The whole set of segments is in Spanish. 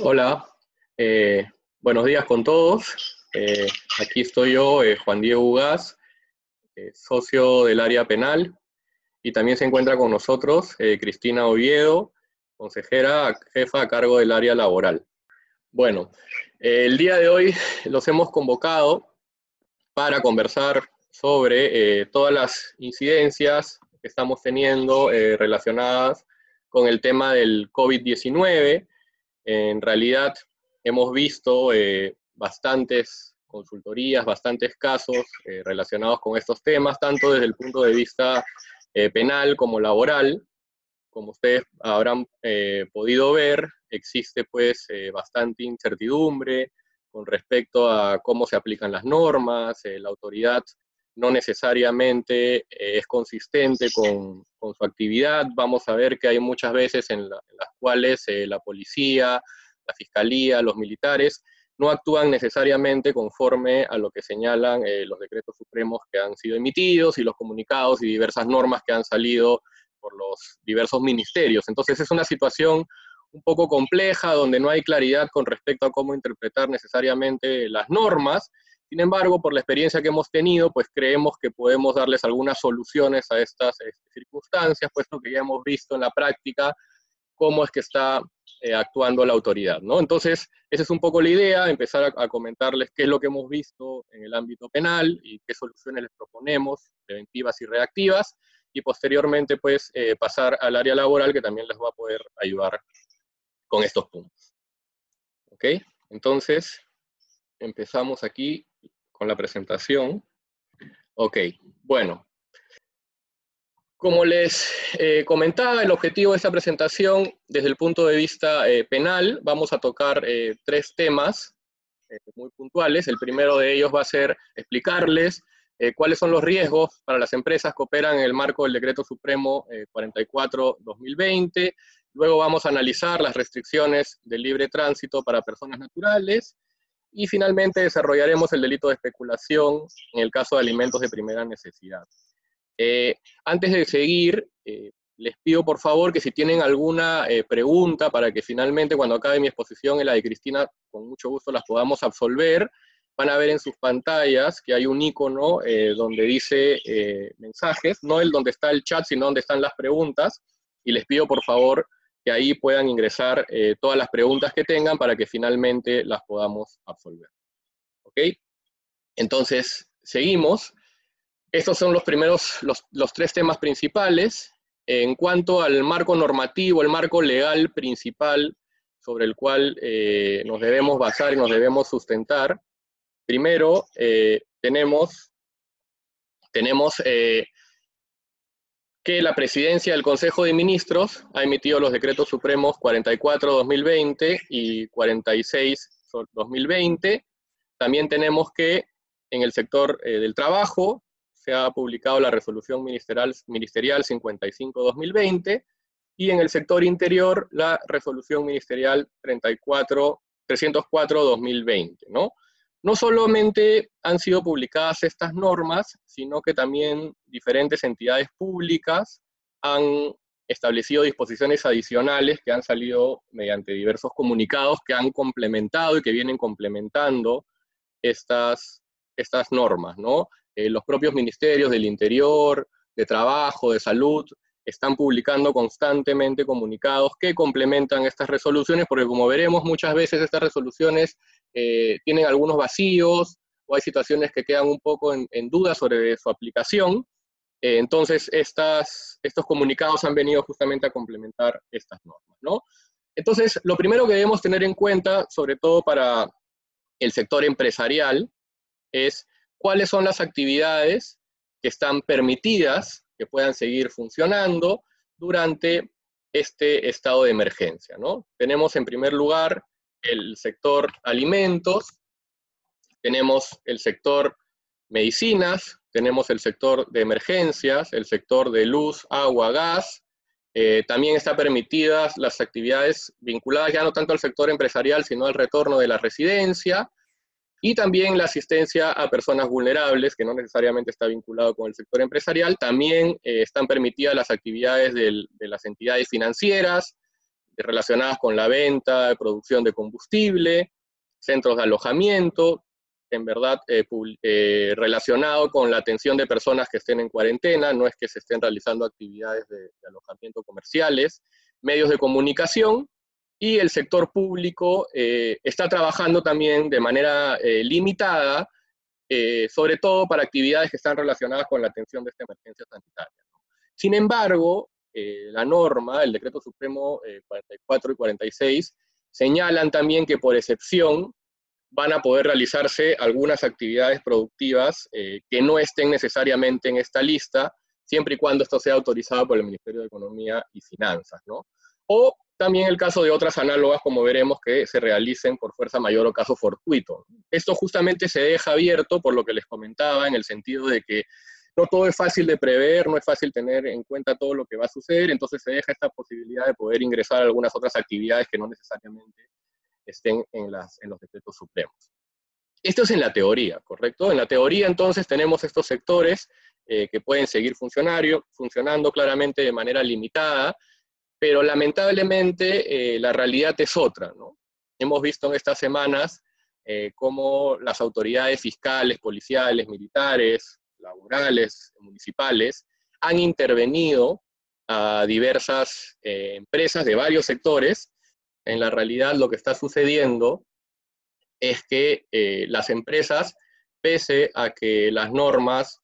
Hola, eh, buenos días con todos. Eh, aquí estoy yo, eh, Juan Diego Ugaz, socio del área penal, y también se encuentra con nosotros Cristina Oviedo, consejera jefa a cargo del área laboral. Bueno, el día de hoy los hemos convocado para conversar sobre todas las incidencias que estamos teniendo relacionadas con el tema del COVID-19, en realidad hemos visto eh, bastantes consultorías, bastantes casos eh, relacionados con estos temas, tanto desde el punto de vista eh, penal como laboral. Como ustedes habrán podido ver, existe pues bastante incertidumbre con respecto a cómo se aplican las normas, la autoridad no necesariamente es consistente con, su actividad. Vamos a ver que hay muchas veces en, las cuales la policía, la fiscalía, los militares, no actúan necesariamente conforme a lo que señalan eh, los decretos supremos que han sido emitidos y los comunicados y diversas normas que han salido por los diversos ministerios. Entonces es una situación un poco compleja donde no hay claridad con respecto a cómo interpretar necesariamente las normas. Sin embargo, por la experiencia que hemos tenido, pues creemos que podemos darles algunas soluciones a estas este, circunstancias, puesto que ya hemos visto en la práctica cómo es que está eh, actuando la autoridad, ¿no? Entonces, esa es un poco la idea, empezar a, comentarles qué es lo que hemos visto en el ámbito penal y qué soluciones les proponemos, preventivas y reactivas, y posteriormente, pues, eh, pasar al área laboral que también les va a poder ayudar con estos puntos. Entonces, empezamos aquí con la presentación. Ok, bueno, como les eh, comentaba, el objetivo de esta presentación, desde el punto de vista eh, penal, vamos a tocar eh, tres temas muy puntuales. El primero de ellos va a ser explicarles cuáles son los riesgos para las empresas que operan en el marco del Decreto Supremo 44-2020. Luego vamos a analizar las restricciones del libre tránsito para personas naturales. Y finalmente desarrollaremos el delito de especulación en el caso de alimentos de primera necesidad. Eh, antes de seguir, eh, les pido por favor que si tienen alguna eh, pregunta para que finalmente cuando acabe mi exposición y la de Cristina, con mucho gusto las podamos absolver, van a ver en sus pantallas que hay un icono donde dice mensajes, no el donde está el chat, sino donde están las preguntas, y les pido por favor ahí puedan ingresar todas las preguntas que tengan para que finalmente las podamos absolver. ¿Ok? Entonces, seguimos. Estos son los primeros, los, tres temas principales. En cuanto al marco normativo, el marco legal principal sobre el cual eh, nos debemos basar y nos debemos sustentar, primero eh, tenemos, tenemos eh, que la presidencia del Consejo de Ministros ha emitido los decretos supremos 44-2020 y 46-2020. También tenemos que en el sector del trabajo se ha publicado la resolución ministerial, ministerial 55-2020 y en el sector interior la resolución ministerial 34, 304-2020, ¿no? No solamente han sido publicadas estas normas, sino que también diferentes entidades públicas han establecido disposiciones adicionales que han salido mediante diversos comunicados que han complementado y que vienen complementando estas, estas normas, ¿no? Eh, los propios ministerios del Interior, de Trabajo, de Salud, están publicando constantemente comunicados que complementan estas resoluciones, porque como veremos, muchas veces estas resoluciones eh, tienen algunos vacíos o hay situaciones que quedan un poco en, duda sobre su aplicación. Eh, entonces, estos comunicados han venido justamente a complementar estas normas. ¿no? Entonces, lo primero que debemos tener en cuenta, sobre todo para el sector empresarial, es cuáles son las actividades que están permitidas, que puedan seguir funcionando durante este estado de emergencia. ¿no? Tenemos en primer lugar el sector alimentos, tenemos el sector medicinas, tenemos el sector de emergencias, el sector de luz, agua, gas. Eh, también están permitidas las actividades vinculadas ya no tanto al sector empresarial, sino al retorno de la residencia, y también la asistencia a personas vulnerables, que no necesariamente está vinculado con el sector empresarial. También eh, están permitidas las actividades de las entidades financieras, relacionadas con la venta, producción de combustible, centros de alojamiento, en verdad eh, eh, relacionado con la atención de personas que estén en cuarentena, no es que se estén realizando actividades de, alojamiento comerciales, medios de comunicación, y el sector público eh, está trabajando también de manera limitada, sobre todo para actividades que están relacionadas con la atención de esta emergencia sanitaria. Sin embargo, la norma, el decreto supremo 44 y 46, señalan también que por excepción van a poder realizarse algunas actividades productivas eh, que no estén necesariamente en esta lista, siempre y cuando esto sea autorizado por el Ministerio de Economía y Finanzas, ¿no? O también el caso de otras análogas, como veremos, que se realicen por fuerza mayor o caso fortuito. Esto justamente se deja abierto por lo que les comentaba, en el sentido de que no todo es fácil de prever, no es fácil tener en cuenta todo lo que va a suceder, entonces se deja esta posibilidad de poder ingresar a algunas otras actividades que no necesariamente estén en, los decretos supremos. Esto es en la teoría, ¿correcto? En la teoría entonces tenemos estos sectores eh, que pueden seguir funcionando claramente de manera limitada, pero lamentablemente eh, la realidad es otra, ¿no? Hemos visto en estas semanas eh, cómo las autoridades fiscales, policiales, militares, laborales, municipales, han intervenido a diversas empresas de varios sectores en la realidad lo que está sucediendo es que eh, las empresas, pese a que las normas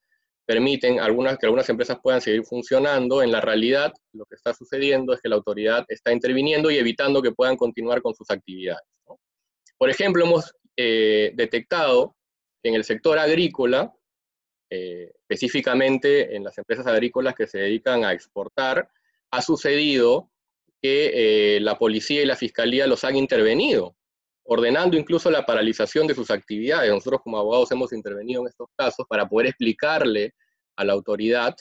permiten algunas, que algunas empresas puedan seguir funcionando, en la realidad lo que está sucediendo es que la autoridad está interviniendo y evitando que puedan continuar con sus actividades. Por ejemplo, hemos eh, detectado que en el sector agrícola, eh, específicamente en las empresas agrícolas que se dedican a exportar, ha sucedido que eh, la policía y la fiscalía los han intervenido, ordenando incluso la paralización de sus actividades. Nosotros como abogados hemos intervenido en estos casos para poder explicarle a la autoridad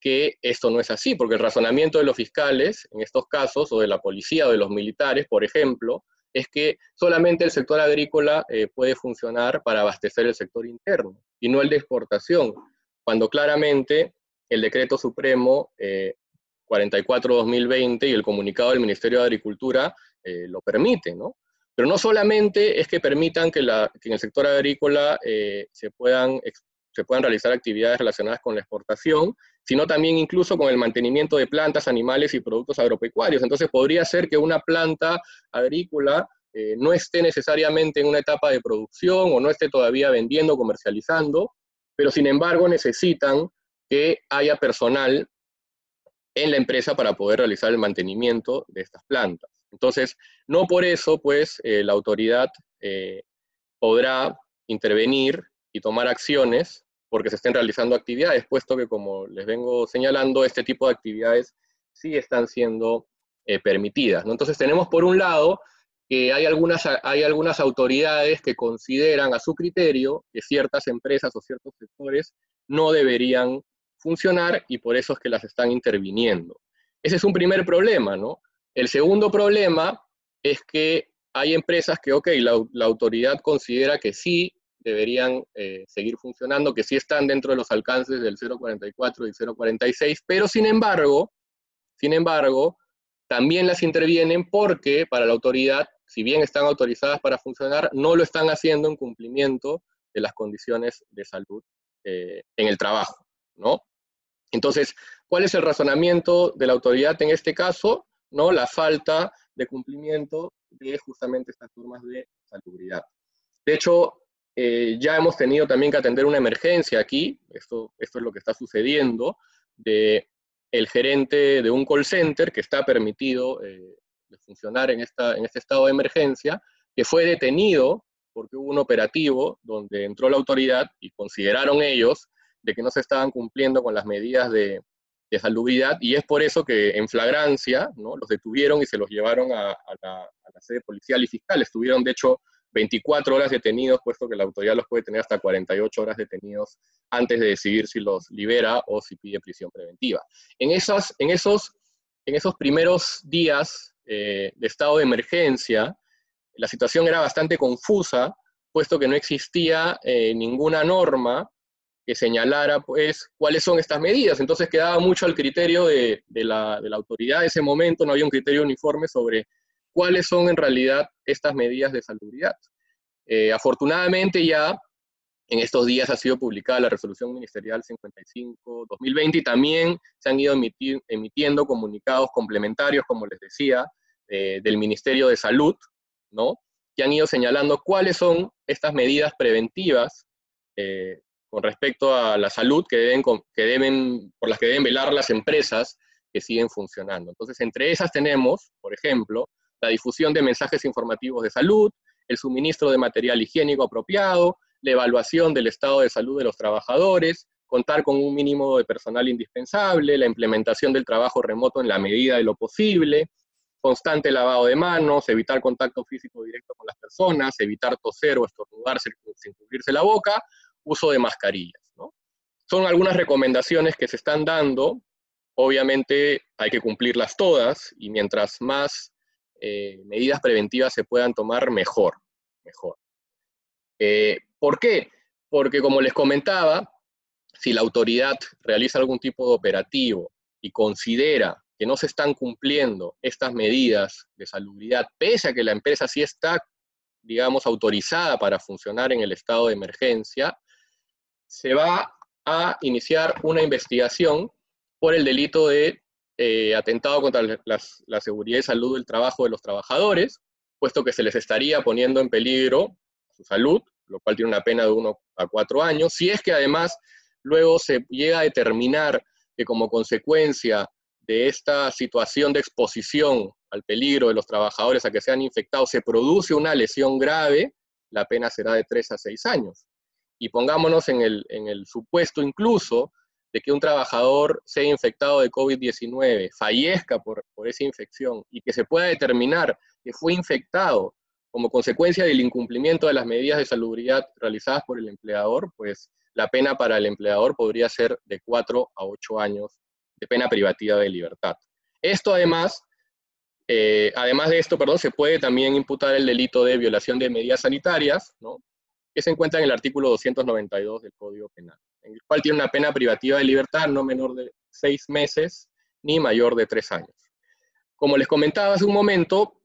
que esto no es así, porque el razonamiento de los fiscales en estos casos, o de la policía o de los militares, por ejemplo, es que solamente el sector agrícola eh, puede funcionar para abastecer el sector interno y no el de exportación, cuando claramente el decreto supremo eh, 44-2020 y el comunicado del Ministerio de Agricultura eh, lo permite, ¿no? Pero no solamente es que permitan que, la, en el sector agrícola eh, se, puedan, se puedan realizar actividades relacionadas con la exportación, sino también incluso con el mantenimiento de plantas, animales y productos agropecuarios. Entonces podría ser que una planta agrícola eh, no esté necesariamente en una etapa de producción o no esté todavía vendiendo, comercializando, pero sin embargo necesitan que haya personal en la empresa para poder realizar el mantenimiento de estas plantas. Entonces, no por eso, pues, eh, la autoridad eh, podrá intervenir y tomar acciones porque se estén realizando actividades, puesto que, como les vengo señalando, este tipo de actividades sí están siendo permitidas. Entonces, tenemos por un lado que hay algunas, hay algunas autoridades que consideran a su criterio que ciertas empresas o ciertos sectores no deberían funcionar y por eso es que las están interviniendo. Ese es un primer problema, ¿no? El segundo problema es que hay empresas que, ok, la, autoridad considera que sí deberían eh, seguir funcionando, que sí están dentro de los alcances del 044 y 046, pero sin embargo, sin embargo, también las intervienen porque para la autoridad, si bien están autorizadas para funcionar, no lo están haciendo en cumplimiento de las condiciones de salud eh, en el trabajo, ¿no? Entonces, ¿cuál es el razonamiento de la autoridad en este caso? ¿No? La falta de cumplimiento de justamente estas normas de salubridad. De hecho, eh, ya hemos tenido también que atender una emergencia aquí, esto, es lo que está sucediendo, de el gerente de un call center que está permitido eh, funcionar en, esta, en este estado de emergencia, que fue detenido porque hubo un operativo donde entró la autoridad y consideraron ellos de que no se estaban cumpliendo con las medidas de, de salubridad y es por eso que en flagrancia ¿no? los detuvieron y se los llevaron a, la, sede policial y fiscal. Estuvieron, de hecho, 24 horas detenidos, puesto que la autoridad los puede tener hasta 48 horas detenidos antes de decidir si los libera o si pide prisión preventiva. En, esas, en, esos, en esos primeros días eh, de estado de emergencia, la situación era bastante confusa, puesto que no existía eh, ninguna norma que señalara pues cuáles son estas medidas. Entonces quedaba mucho al criterio de, la, autoridad de ese momento, no había un criterio uniforme sobre cuáles son en realidad estas medidas de salubridad. Eh, afortunadamente ya en estos días ha sido publicada la resolución ministerial 55-2020 y también se han ido emitiendo comunicados complementarios, como les decía, eh, del Ministerio de Salud, ¿no? que han ido señalando cuáles son estas medidas preventivas eh, con respecto a la salud que deben, que deben, por las que deben velar las empresas que siguen funcionando. Entonces, entre esas tenemos, por ejemplo, la difusión de mensajes informativos de salud, el suministro de material higiénico apropiado, la evaluación del estado de salud de los trabajadores, contar con un mínimo de personal indispensable, la implementación del trabajo remoto en la medida de lo posible, constante lavado de manos, evitar contacto físico directo con las personas, evitar toser o estornudar sin cubrirse la boca, uso de mascarillas. Son algunas recomendaciones que se están dando. Obviamente hay que cumplirlas todas y mientras más eh, medidas preventivas se puedan tomar, mejor. mejor. Eh, ¿Por qué? Porque como les comentaba, si la autoridad realiza algún tipo de operativo y considera que no se están cumpliendo estas medidas de salubridad, pese a que la empresa sí está, digamos, autorizada para funcionar en el estado de emergencia, se va a iniciar una investigación por el delito de eh, atentado contra la seguridad y salud del trabajo de los trabajadores, puesto que se les estaría poniendo en peligro su salud, lo cual tiene una pena de uno a cuatro años. Si es que además luego se llega a determinar que como consecuencia de esta situación de exposición al peligro de los trabajadores a que sean infectados se produce una lesión grave, la pena será de tres a seis años y pongámonos en el, en el supuesto incluso de que un trabajador sea infectado de COVID-19, fallezca por, por esa infección y que se pueda determinar que fue infectado como consecuencia del incumplimiento de las medidas de salubridad realizadas por el empleador, pues la pena para el empleador podría ser de 4 a 8 años de pena privativa de libertad. Esto además, eh, además de esto, perdón, se puede también imputar el delito de violación de medidas sanitarias, ¿no? que se encuentra en el artículo 292 del Código Penal, en el cual tiene una pena privativa de libertad no menor de seis meses ni mayor de tres años. Como les comentaba hace un momento,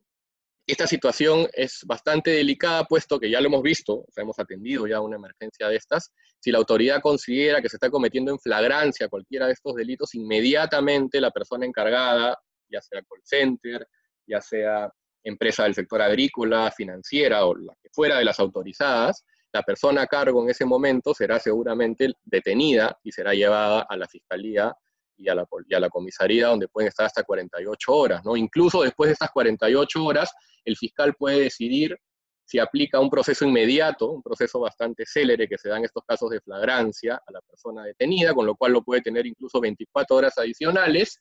esta situación es bastante delicada, puesto que ya lo hemos visto, hemos atendido ya una emergencia de estas. Si la autoridad considera que se está cometiendo en flagrancia cualquiera de estos delitos, inmediatamente la persona encargada, ya sea call center, ya sea empresa del sector agrícola, financiera o fuera de las autorizadas, la persona a cargo en ese momento será seguramente detenida y será llevada a la fiscalía y a la, comisaría donde pueden estar hasta 48 horas. ¿no? Incluso después de estas 48 horas, el fiscal puede decidir si aplica un proceso inmediato, un proceso bastante célere que se da en estos casos de flagrancia a la persona detenida, con lo cual lo puede tener incluso 24 horas adicionales,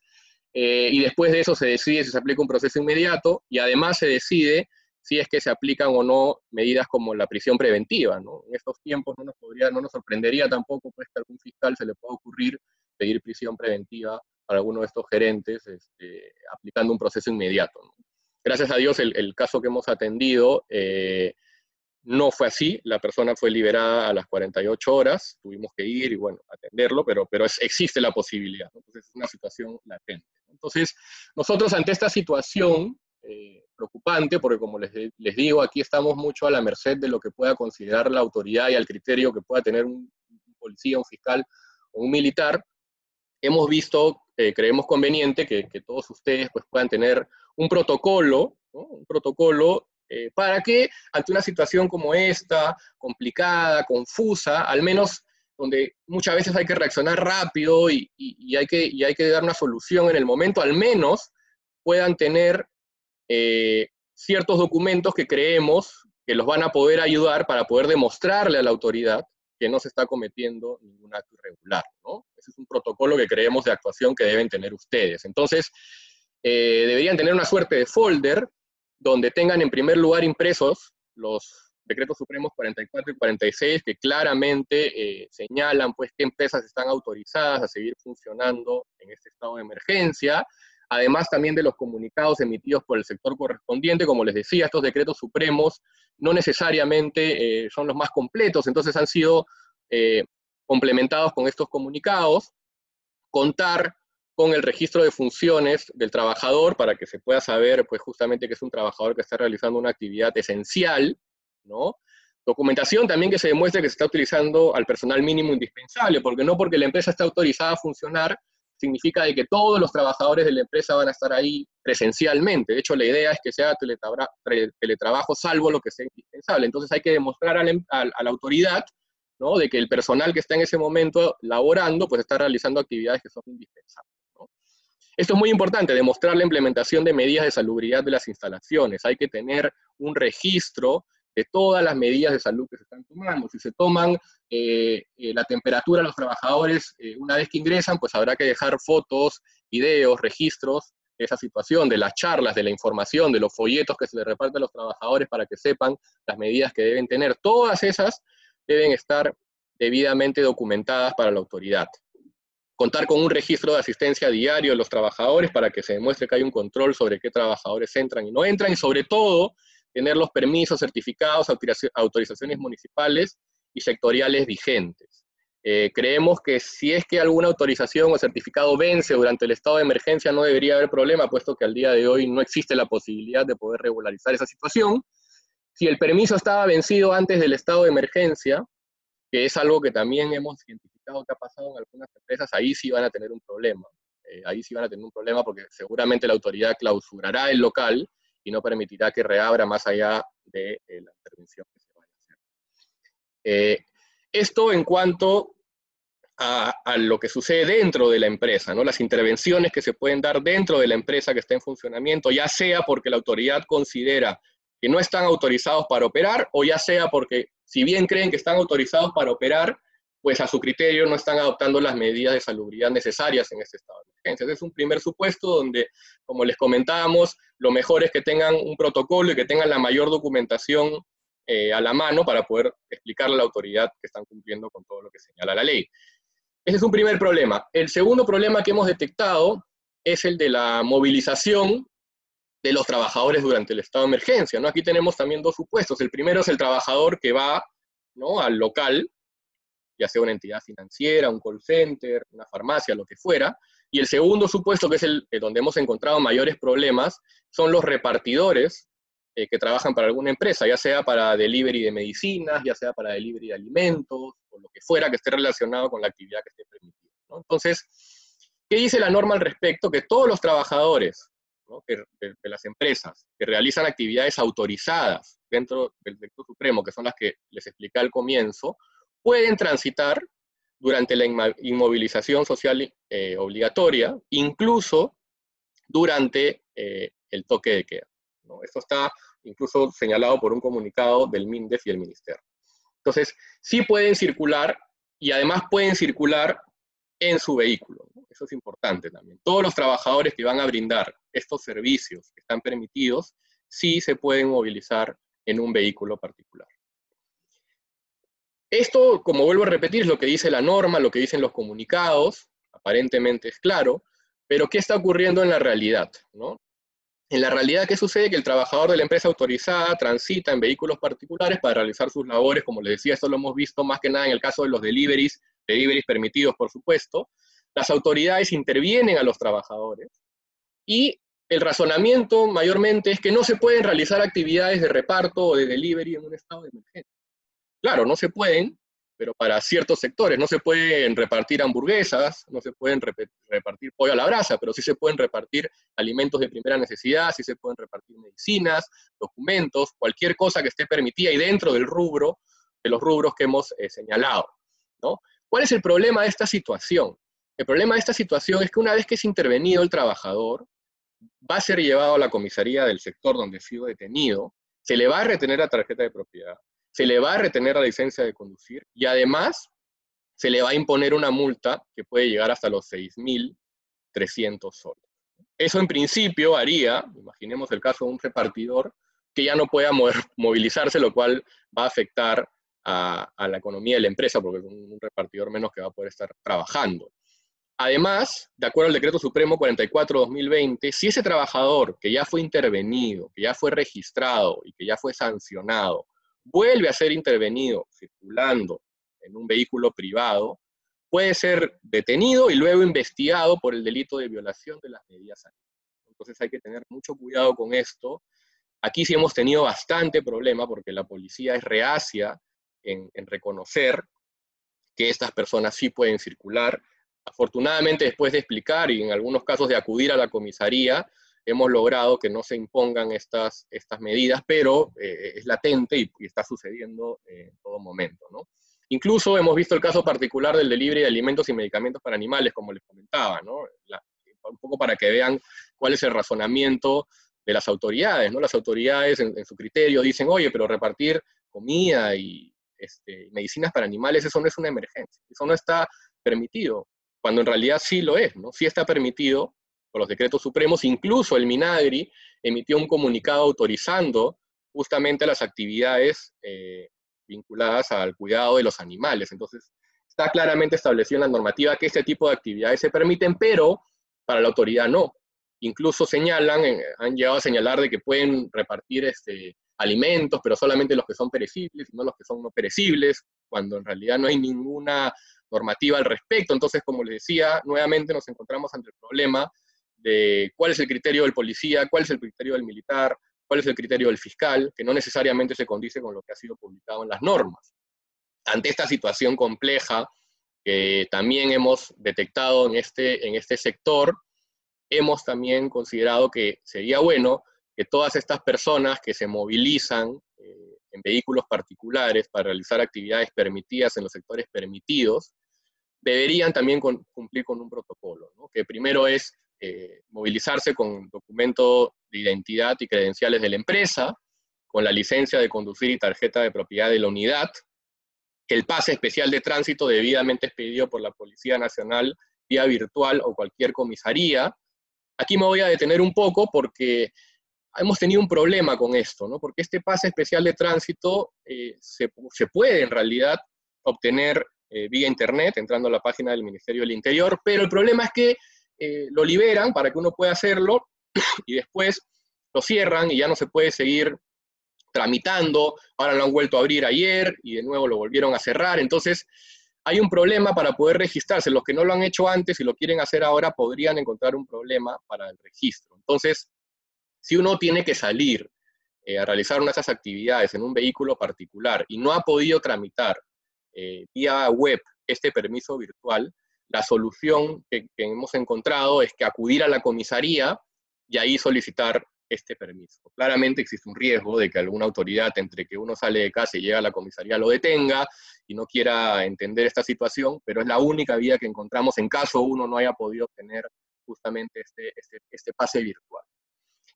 eh, y después de eso se decide si se aplica un proceso inmediato, y además se decide si es que se aplican o no medidas como la prisión preventiva. ¿no? En estos tiempos no nos, podría, no nos sorprendería tampoco pues, que algún fiscal se le pueda ocurrir pedir prisión preventiva para alguno de estos gerentes este, aplicando un proceso inmediato. Gracias a Dios el, caso que hemos atendido eh, no fue así, la persona fue liberada a las 48 horas, tuvimos que ir y bueno, atenderlo, pero, pero existe la posibilidad, entonces es una situación latente. Entonces, nosotros ante esta situación, eh, preocupante, porque como les, digo, aquí estamos mucho a la merced de lo que pueda considerar la autoridad y al criterio que pueda tener un, policía, un fiscal o un militar. Hemos visto, eh, creemos conveniente que, todos ustedes pues, puedan tener un protocolo, un protocolo eh, para que ante una situación como esta, complicada, confusa, al menos donde muchas veces hay que reaccionar rápido y, hay que, y hay que dar una solución en el momento, al menos puedan tener eh, ciertos documentos que creemos que los van a poder ayudar para poder demostrarle a la autoridad que no se está cometiendo ningún acto irregular. ¿no? Ese es un protocolo que creemos de actuación que deben tener ustedes. Entonces, eh, deberían tener una suerte de folder donde tengan en primer lugar impresos los decretos supremos 44 y 46 que claramente eh, señalan pues qué empresas están autorizadas a seguir funcionando en este estado de emergencia, además también de los comunicados emitidos por el sector correspondiente. Como les decía, estos decretos supremos no necesariamente eh, son los más completos, entonces han sido eh, complementados con estos comunicados, contar con el registro de funciones del trabajador para que se pueda saber, pues justamente que es un trabajador que está realizando una actividad esencial, ¿no? Documentación también que se demuestre que se está utilizando al personal mínimo indispensable, porque no porque la empresa está autorizada a funcionar, significa de que todos los trabajadores de la empresa van a estar ahí presencialmente. De hecho, la idea es que sea teletrabajo salvo lo que sea indispensable. Entonces hay que demostrar a la, em, autoridad ¿no? de que el personal que está en ese momento laborando, pues está realizando actividades que son indispensables. Esto es muy importante, demostrar la implementación de medidas de salubridad de las instalaciones. Hay que tener un registro de todas las medidas de salud que se están tomando. Si se toman eh, eh, la temperatura de los trabajadores eh, una vez que ingresan, pues habrá que dejar fotos, videos, registros de esa situación, de las charlas, de la información, de los folletos que se les reparten a los trabajadores para que sepan las medidas que deben tener. Todas esas deben estar debidamente documentadas para la autoridad. Contar con un registro de asistencia diario de los trabajadores para que se demuestre que hay un control sobre qué trabajadores entran y no entran, y sobre todo tener los permisos, certificados, autorizaciones municipales y sectoriales vigentes. Eh, creemos que si es que alguna autorización o certificado vence durante el estado de emergencia no debería haber problema, puesto que al día de hoy no existe la posibilidad de poder regularizar esa situación. Si el permiso estaba vencido antes del estado de emergencia, que es algo que también hemos identificado que ha pasado en algunas empresas, ahí sí van a tener un problema. Eh, ahí sí van a tener un problema porque seguramente la autoridad clausurará el local y no permitirá que reabra más allá de eh, la intervención que se vaya a hacer. Eh, esto en cuanto a, lo que sucede dentro de la empresa, ¿no? las intervenciones que se pueden dar dentro de la empresa que está en funcionamiento, ya sea porque la autoridad considera que no están autorizados para operar o ya sea porque si bien creen que están autorizados para operar, pues a su criterio no están adoptando las medidas de salubridad necesarias en este estado de emergencia. Es un primer supuesto donde, como les comentábamos, lo mejor es que tengan un protocolo y que tengan la mayor documentación eh, a la mano para poder explicarle a la autoridad que están cumpliendo con todo lo que señala la ley. Ese es un primer problema. El segundo problema que hemos detectado es el de la movilización de los trabajadores durante el estado de emergencia. ¿no? Aquí tenemos también dos supuestos. El primero es el trabajador que va ¿no? al local ya sea una entidad financiera, un call center, una farmacia, lo que fuera. Y el segundo supuesto, que es el eh, donde hemos encontrado mayores problemas, son los repartidores eh, que trabajan para alguna empresa, ya sea para delivery de medicinas, ya sea para delivery de alimentos, o lo que fuera que esté relacionado con la actividad que esté permitida. Entonces, ¿qué dice la norma al respecto? Que todos los trabajadores de, las empresas que realizan actividades autorizadas dentro del Director Supremo, que son las que les expliqué al comienzo, pueden transitar durante la inmovilización social eh, obligatoria, incluso durante eh, el toque de queda. Esto está incluso señalado por un comunicado del MINDEF y el Ministerio. Entonces, sí pueden circular y además pueden circular en su vehículo. Eso es importante también. Todos los trabajadores que van a brindar estos servicios que están permitidos, sí se pueden movilizar en un vehículo particular. Esto, como vuelvo a repetir, es lo que dice la norma, lo que dicen los comunicados, aparentemente es claro, pero ¿qué está ocurriendo en la realidad? En la realidad, ¿qué sucede? Que el trabajador de la empresa autorizada transita en vehículos particulares para realizar sus labores, como les decía, esto lo hemos visto más que nada en el caso de los deliveries, deliveries permitidos, por supuesto. Las autoridades intervienen a los trabajadores y el razonamiento mayormente es que no se pueden realizar actividades de reparto o de delivery en un estado de emergencia. Claro, no se pueden, pero para ciertos sectores. No se pueden repartir hamburguesas, no se pueden repartir pollo a la brasa, pero sí se pueden repartir alimentos de primera necesidad, sí se pueden repartir medicinas, documentos, cualquier cosa que esté permitida y dentro del rubro, de los rubros que hemos eh, señalado. ¿no? ¿Cuál es el problema de esta situación? El problema de esta situación es que una vez que es intervenido el trabajador, va a ser llevado a la comisaría del sector donde ha sido detenido, se le va a retener la tarjeta de propiedad, se le va a retener la licencia de conducir y además se le va a imponer una multa que puede llegar hasta los 6.300 soles. Eso en principio haría, imaginemos el caso de un repartidor, que ya no pueda movilizarse, lo cual va a afectar a, a, la economía de la empresa, porque es un repartidor menos que va a poder estar trabajando. Además, de acuerdo al Decreto Supremo 44-2020, si ese trabajador que ya fue intervenido, que ya fue registrado y que ya fue sancionado, vuelve a ser intervenido circulando en un vehículo privado, puede ser detenido y luego investigado por el delito de violación de las medidas sanitarias. Entonces hay que tener mucho cuidado con esto. Aquí sí hemos tenido bastante problema porque la policía es reacia en, en reconocer que estas personas sí pueden circular. Afortunadamente, después de explicar y en algunos casos de acudir a la comisaría, hemos logrado que no se impongan estas, estas medidas, pero eh, es latente y, está sucediendo en todo momento. ¿no? Incluso hemos visto el caso particular del delivery de alimentos y medicamentos para animales, como les comentaba, ¿no? un poco para que vean cuál es el razonamiento de las autoridades. ¿no? Las autoridades en, su criterio dicen, oye, pero repartir comida y este, medicinas para animales, eso no es una emergencia, eso no está permitido, cuando en realidad sí lo es, ¿no? sí está permitido por los decretos supremos, incluso el Minagri emitió un comunicado autorizando justamente las actividades eh, vinculadas al cuidado de los animales. Entonces, está claramente establecido en la normativa que este tipo de actividades se permiten, pero para la autoridad no. Incluso señalan, eh, han llegado a señalar de que pueden repartir este, alimentos, pero solamente los que son perecibles y no los que son no perecibles, cuando en realidad no hay ninguna normativa al respecto. Entonces, como les decía, nuevamente nos encontramos ante el problema de cuál es el criterio del policía, cuál es el criterio del militar, cuál es el criterio del fiscal, que no necesariamente se condice con lo que ha sido publicado en las normas. Ante esta situación compleja que también hemos detectado en este, en este sector, hemos también considerado que sería bueno que todas estas personas que se movilizan eh, en vehículos particulares para realizar actividades permitidas en los sectores permitidos, deberían también cumplir con un protocolo, que primero es eh, movilizarse con documento de identidad y credenciales de la empresa, con la licencia de conducir y tarjeta de propiedad de la unidad, el pase especial de tránsito debidamente expedido por la Policía Nacional vía virtual o cualquier comisaría. Aquí me voy a detener un poco porque hemos tenido un problema con esto, ¿no? porque este pase especial de tránsito eh, se, puede en realidad obtener eh, vía internet, entrando a la página del Ministerio del Interior, pero el problema es que eh, lo liberan para que uno pueda hacerlo y después lo cierran y ya no se puede seguir tramitando, ahora lo han vuelto a abrir ayer y de nuevo lo volvieron a cerrar, entonces hay un problema para poder registrarse, los que no lo han hecho antes y lo quieren hacer ahora podrían encontrar un problema para el registro. Entonces, si uno tiene que salir eh, a realizar una de esas actividades en un vehículo particular y no ha podido tramitar eh, vía web este permiso virtual, la solución que, hemos encontrado es que acudir a la comisaría y ahí solicitar este permiso. Claramente existe un riesgo de que alguna autoridad, entre que uno sale de casa y llega a la comisaría, lo detenga y no quiera entender esta situación, pero es la única vía que encontramos en caso uno no haya podido obtener justamente este, este, este pase virtual.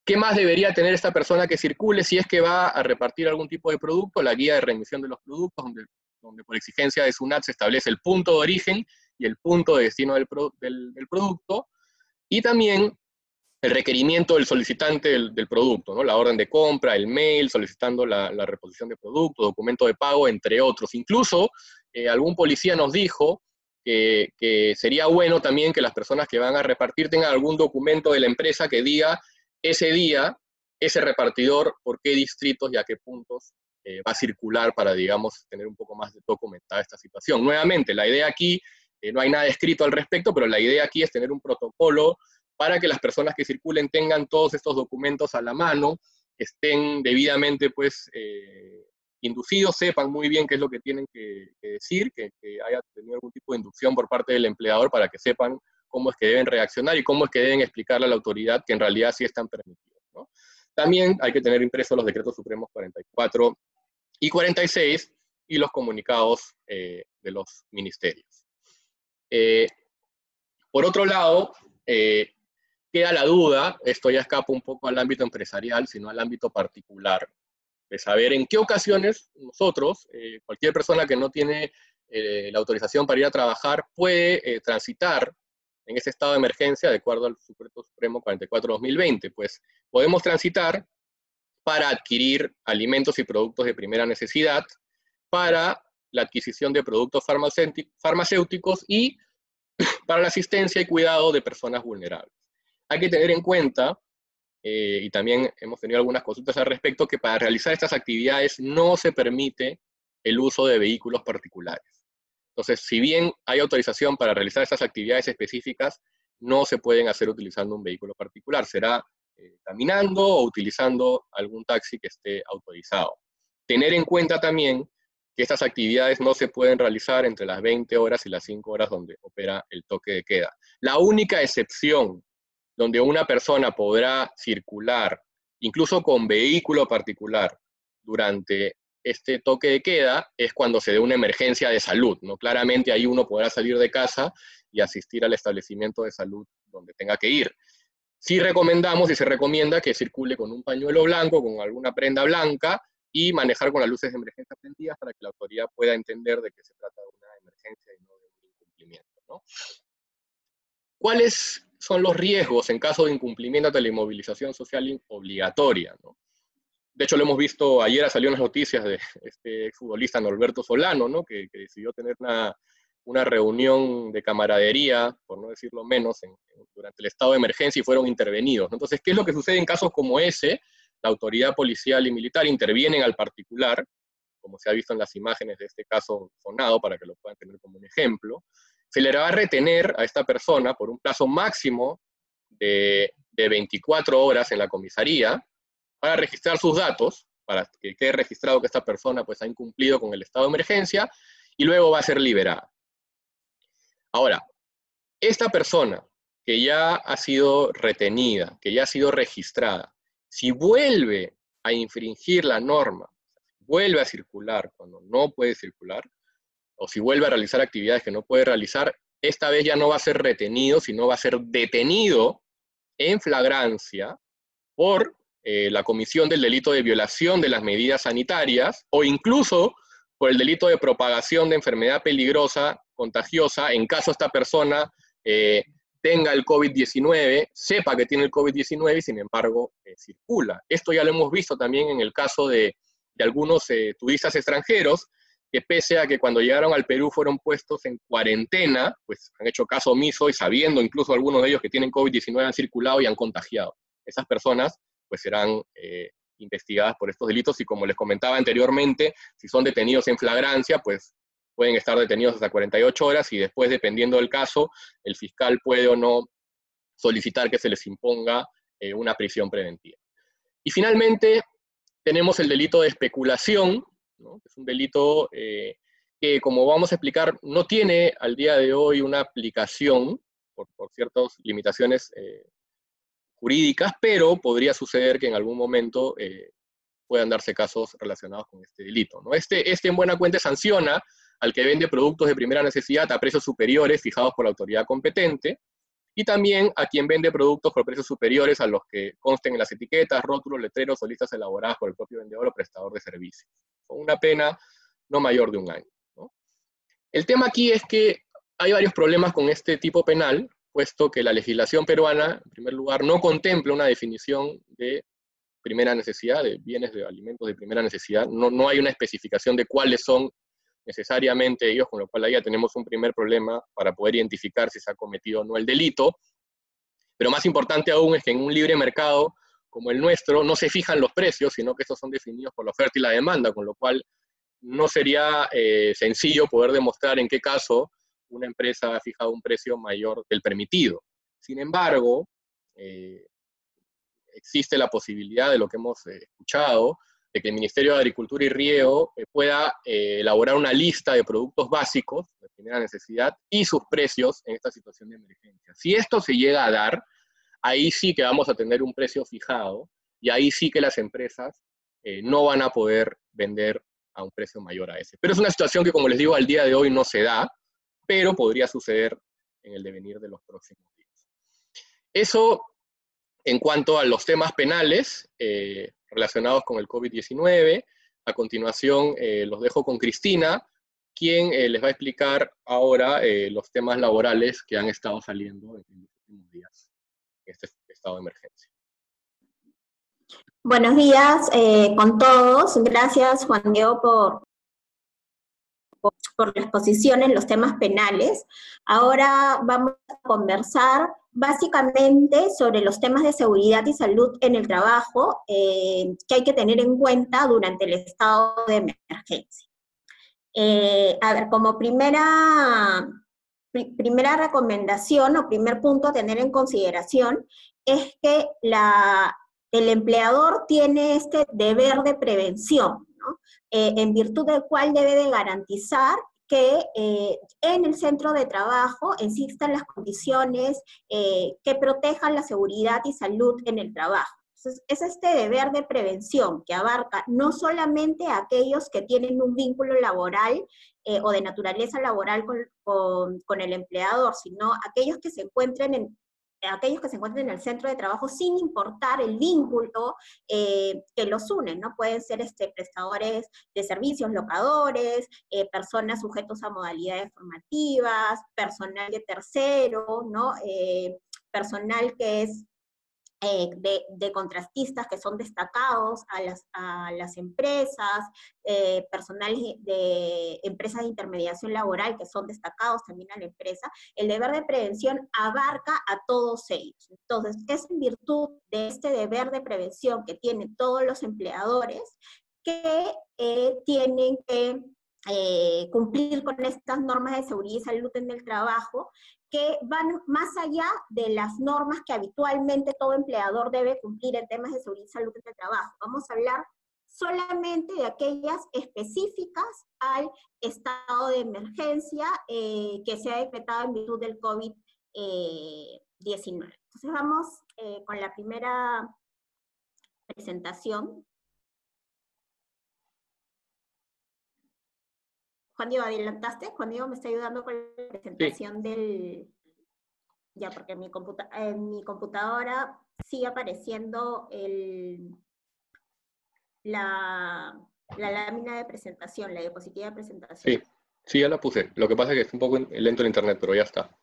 ¿Qué más debería tener esta persona que circule si es que va a repartir algún tipo de producto? La guía de remisión de los productos, donde, donde por exigencia de SUNAT se establece el punto de origen y el punto de destino del, producto, y también el requerimiento del solicitante del, producto, ¿no? la orden de compra, el mail solicitando la, reposición de producto, documento de pago, entre otros. Incluso eh, algún policía nos dijo que, que, sería bueno también que las personas que van a repartir tengan algún documento de la empresa que diga ese día, ese repartidor, por qué distritos y a qué puntos eh, va a circular para, digamos, tener un poco más documentada esta situación. Nuevamente, la idea aquí eh, no hay nada escrito al respecto, pero la idea aquí es tener un protocolo para que las personas que circulen tengan todos estos documentos a la mano, estén debidamente pues eh, inducidos, sepan muy bien qué es lo que tienen que, decir, que, haya tenido algún tipo de inducción por parte del empleador para que sepan cómo es que deben reaccionar y cómo es que deben explicarle a la autoridad que en realidad sí están permitidos. También hay que tener impresos los decretos supremos 44 y 46 y los comunicados eh, de los ministerios. Eh, por otro lado, eh, queda la duda, esto ya escapa un poco al ámbito empresarial, sino al ámbito particular, de saber en qué ocasiones nosotros, eh, cualquier persona que no tiene la autorización para ir a trabajar, puede transitar en ese estado de emergencia, de acuerdo al Supremo Supremo 44-2020. Pues podemos transitar para adquirir alimentos y productos de primera necesidad, para la adquisición de productos farmacéuticos y para la asistencia y cuidado de personas vulnerables. Hay que tener en cuenta, eh, y también hemos tenido algunas consultas al respecto, que para realizar estas actividades no se permite el uso de vehículos particulares. Entonces, si bien hay autorización para realizar estas actividades específicas, no se pueden hacer utilizando un vehículo particular. Será eh, caminando o utilizando algún taxi que esté autorizado. Tener en cuenta también que estas actividades no se pueden realizar entre las 20 horas y las 5 horas donde opera el toque de queda. La única excepción donde una persona podrá circular, incluso con vehículo particular, durante este toque de queda es cuando se dé una emergencia de salud, ¿no? Claramente ahí uno podrá salir de casa y asistir al establecimiento de salud donde tenga que ir. Sí recomendamos y se recomienda que circule con un pañuelo blanco, con alguna prenda blanca y manejar con las luces de emergencia prendidas para que la autoridad pueda entender de que se trata de una emergencia y no de un incumplimiento. ¿no? ¿Cuáles son los riesgos en caso de incumplimiento de la inmovilización social obligatoria? ¿no? De hecho, lo hemos visto, ayer salió en las noticias de este futbolista Norberto Solano, ¿no? que, decidió tener una, una, reunión de camaradería, por no decirlo menos, durante el estado de emergencia y fueron intervenidos. Entonces, ¿qué es lo que sucede en casos como ese? La autoridad policial y militar intervienen al particular, como se ha visto en las imágenes de este caso sonado, para que lo puedan tener como un ejemplo. Se le va a retener a esta persona por un plazo máximo de, de 24 horas en la comisaría, para registrar sus datos, para que quede registrado que esta persona pues, ha incumplido con el estado de emergencia, y luego va a ser liberada. Ahora, esta persona que ya ha sido retenida, que ya ha sido registrada, si vuelve a infringir la norma, vuelve a circular cuando no puede circular, o si vuelve a realizar actividades que no puede realizar, esta vez ya no va a ser retenido, sino va a ser detenido en flagrancia por eh, la comisión del delito de violación de las medidas sanitarias o incluso por el delito de propagación de enfermedad peligrosa, contagiosa, en caso esta persona eh, tenga el COVID-19, sepa que tiene el COVID-19 y sin embargo eh, circula. Esto ya lo hemos visto también en el caso de, de algunos turistas extranjeros que pese a que cuando llegaron al Perú fueron puestos en cuarentena, pues han hecho caso omiso y sabiendo incluso algunos de ellos que tienen COVID-19 han circulado y han contagiado. Esas personas pues serán eh, investigadas por estos delitos y como les comentaba anteriormente, si son detenidos en flagrancia, pues pueden estar detenidos hasta 48 horas y después, dependiendo del caso, el fiscal puede o no solicitar que se les imponga eh, una prisión preventiva. Y finalmente, tenemos el delito de especulación, ¿no? es un delito eh, que, como vamos a explicar, no tiene al día de hoy una aplicación por, ciertas limitaciones jurídicas, pero podría suceder que en algún momento eh, puedan darse casos relacionados con este delito. ¿no? Este, este en buena cuenta sanciona al que vende productos de primera necesidad a precios superiores fijados por la autoridad competente, y también a quien vende productos por precios superiores a los que consten en las etiquetas, rótulos, letreros o listas elaboradas por el propio vendedor o prestador de servicios, con una pena no mayor de un año. El tema aquí es que hay varios problemas con este tipo penal, puesto que la legislación peruana, en primer lugar, no contempla una definición de primera necesidad, de bienes de alimentos de primera necesidad. No, no hay una especificación de cuáles son necesariamente ellos, con lo cual ahí ya tenemos un primer problema para poder identificar si se ha cometido o no el delito. Pero más importante aún es que en un libre mercado como el nuestro no se fijan los precios, sino que estos son definidos por la oferta y la demanda, con lo cual no sería eh, sencillo poder demostrar en qué caso una empresa ha fijado un precio mayor del permitido. Sin embargo, eh, existe la posibilidad de lo que hemos eh, escuchado, de que el Ministerio de Agricultura y Riego eh, pueda elaborar una lista de productos básicos de primera necesidad y sus precios en esta situación de emergencia. Si esto se llega a dar, ahí sí que vamos a tener un precio fijado y ahí sí que las empresas no van a poder vender a un precio mayor a ese. Pero es una situación que, como les digo, al día de hoy no se da, pero podría suceder en el devenir de los próximos días. Eso en cuanto a los temas penales eh, relacionados con el COVID-19. A continuación eh, los dejo con Cristina, quien eh, les va a explicar ahora los temas laborales que han estado saliendo en los últimos días en este estado de emergencia. Buenos días con todos. Gracias, Juan Diego, por, por la exposición en los temas penales. Ahora vamos a conversar básicamente sobre los temas de seguridad y salud en el trabajo eh, que hay que tener en cuenta durante el estado de emergencia. Eh, a ver, como primera, primera recomendación o primer punto a tener en consideración es que la, el empleador tiene este deber de prevención, ¿no? Eh, en virtud del cual debe de garantizar que eh, en el centro de trabajo existan las condiciones eh, que protejan la seguridad y salud en el trabajo. Es este deber de prevención que abarca no solamente a aquellos que tienen un vínculo laboral o de naturaleza laboral con, con, el empleador, sino aquellos que se encuentren en, aquellos que se encuentren en el centro de trabajo sin importar el vínculo eh, que los une, ¿no? Pueden ser este, prestadores de servicios, locadores, eh, personas sujetos a modalidades formativas, personal de tercero, ¿no? Eh, personal que es eh, de, contrastistas que son destacados a las, a las empresas, eh, personales de empresas de intermediación laboral que son destacados también a la empresa, el deber de prevención abarca a todos ellos. Entonces, es en virtud de este deber de prevención que tienen todos los empleadores que eh, tienen que cumplir con estas normas de seguridad y salud en el trabajo que van más allá de las normas que habitualmente todo empleador debe cumplir en temas de seguridad y salud en el trabajo. Vamos a hablar solamente de aquellas específicas al estado de emergencia eh, que se ha decretado en virtud del COVID-19. Entonces vamos eh, con la primera presentación. Juan Diego, ¿adelantaste? Juan Diego me está ayudando con la presentación del... Ya, porque en mi, en mi computadora sigue apareciendo el... la, la lámina de presentación, la diapositiva de presentación. Sí, sí, ya la puse. Lo que pasa es que es un poco lento el internet, pero ya está.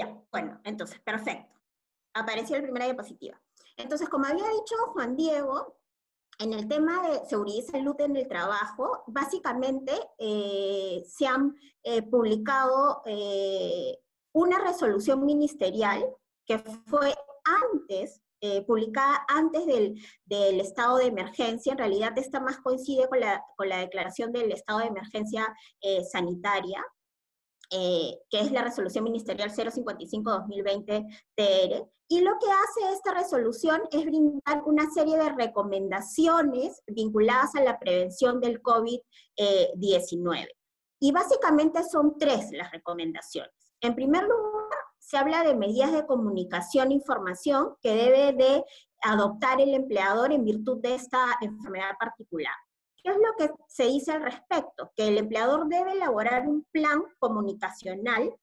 Ya, bueno, entonces, perfecto. Apareció la primera diapositiva. Entonces, como había dicho Juan Diego, en el tema de seguridad y salud en el trabajo, básicamente eh, se han eh, publicado eh, una resolución ministerial que fue antes, publicada antes del, del, estado de emergencia, en realidad esta más coincide con la, con la declaración del estado de emergencia sanitaria, eh, que es la resolución ministerial 055-2020 TR. Y lo que hace esta resolución es brindar una serie de recomendaciones vinculadas a la prevención del COVID-19. y básicamente son tres las recomendaciones. En primer lugar, se habla de medidas de comunicación e información que debe de adoptar el empleador en virtud de esta enfermedad particular. ¿Qué es lo que se dice al respecto? Que el empleador debe elaborar un plan comunicacional,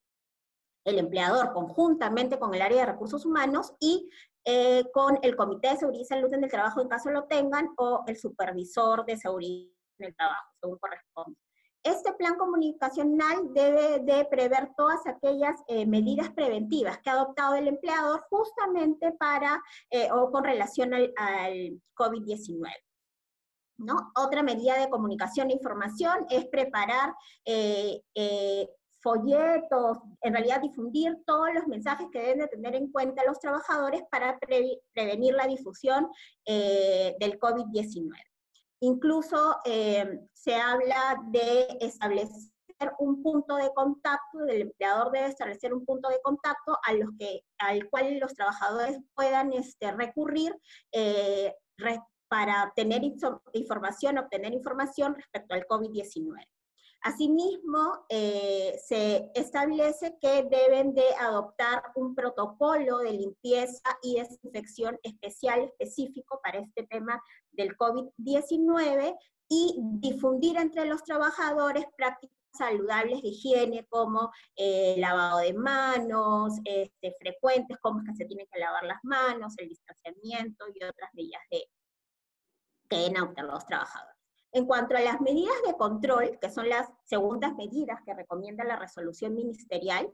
el empleador conjuntamente con el área de recursos humanos y eh, con el Comité de Seguridad y Salud en el Trabajo en caso lo tengan o el supervisor de seguridad en el trabajo, según corresponde. Este plan comunicacional debe de prever todas aquellas eh, medidas preventivas que ha adoptado el empleador justamente para eh, o con relación al, al COVID-19. ¿No? Otra medida de comunicación e información es preparar eh, eh, folletos, en realidad difundir todos los mensajes que deben de tener en cuenta los trabajadores para prevenir la difusión eh, del COVID-19. Incluso se habla de establecer un punto de contacto, el empleador debe establecer un punto de contacto a los que, al cual los trabajadores puedan este, recurrir para obtener información, obtener información respecto al COVID-19. Asimismo, eh, se establece que deben de adoptar un protocolo de limpieza y desinfección especial, específico para este tema del COVID-19 y difundir entre los trabajadores prácticas saludables de higiene como eh, lavado de manos, este, frecuentes, cómo es que se tienen que lavar las manos, el distanciamiento y otras medidas de, que adoptar los trabajadores. En cuanto a las medidas de control, que son las segundas medidas que recomienda la resolución ministerial,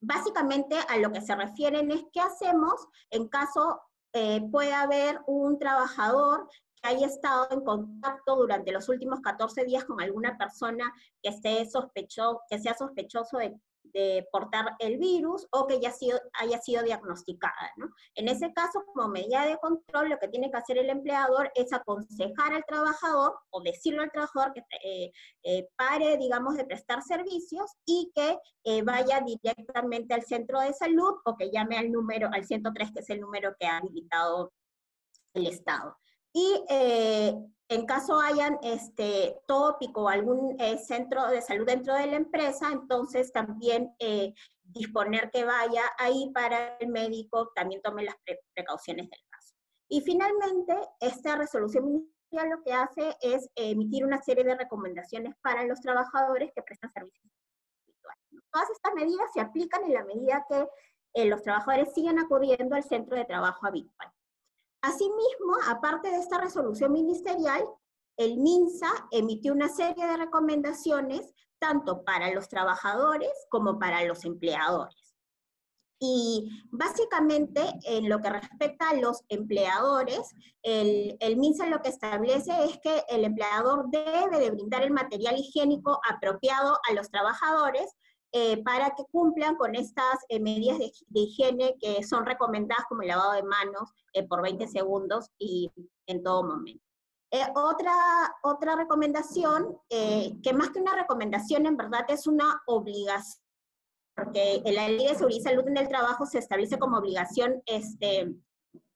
básicamente a lo que se refieren es qué hacemos en caso eh, haber un trabajador que haya estado en contacto durante los últimos 14 días con alguna persona que, que sea sospechoso de, portar el virus o que ya sido, haya sido diagnosticada. ¿no? En ese caso, como medida de control, lo que tiene que hacer el empleador es aconsejar al trabajador o decirle al trabajador que eh, eh, pare, digamos, de prestar servicios y que eh, vaya directamente al centro de salud o que llame al número, al 103, que es el número que ha habilitado el Estado. Y en caso hayan este, tópico o algún eh, centro de salud dentro de la empresa, entonces también eh, disponer que vaya ahí para el médico también tome las precauciones del caso. Y finalmente, esta resolución ministerial lo que hace es emitir una serie de recomendaciones para los trabajadores que prestan servicios Todas estas medidas se aplican en la medida que eh, los trabajadores siguen acudiendo al centro de trabajo habitual. Asimismo, aparte de esta resolución ministerial, el MINSA emitió una serie de recomendaciones tanto para los trabajadores como para los empleadores. Y básicamente, en lo que respecta a los empleadores, el, MINSA lo que establece es que el empleador debe de brindar el material higiénico apropiado a los trabajadores eh, para que cumplan con estas eh, medidas de, higiene que son recomendadas como el lavado de manos eh, por 20 segundos y en todo momento. otra, otra recomendación, que más que una recomendación en verdad es una obligación, porque en la ley de seguridad y salud en el trabajo se establece como obligación este,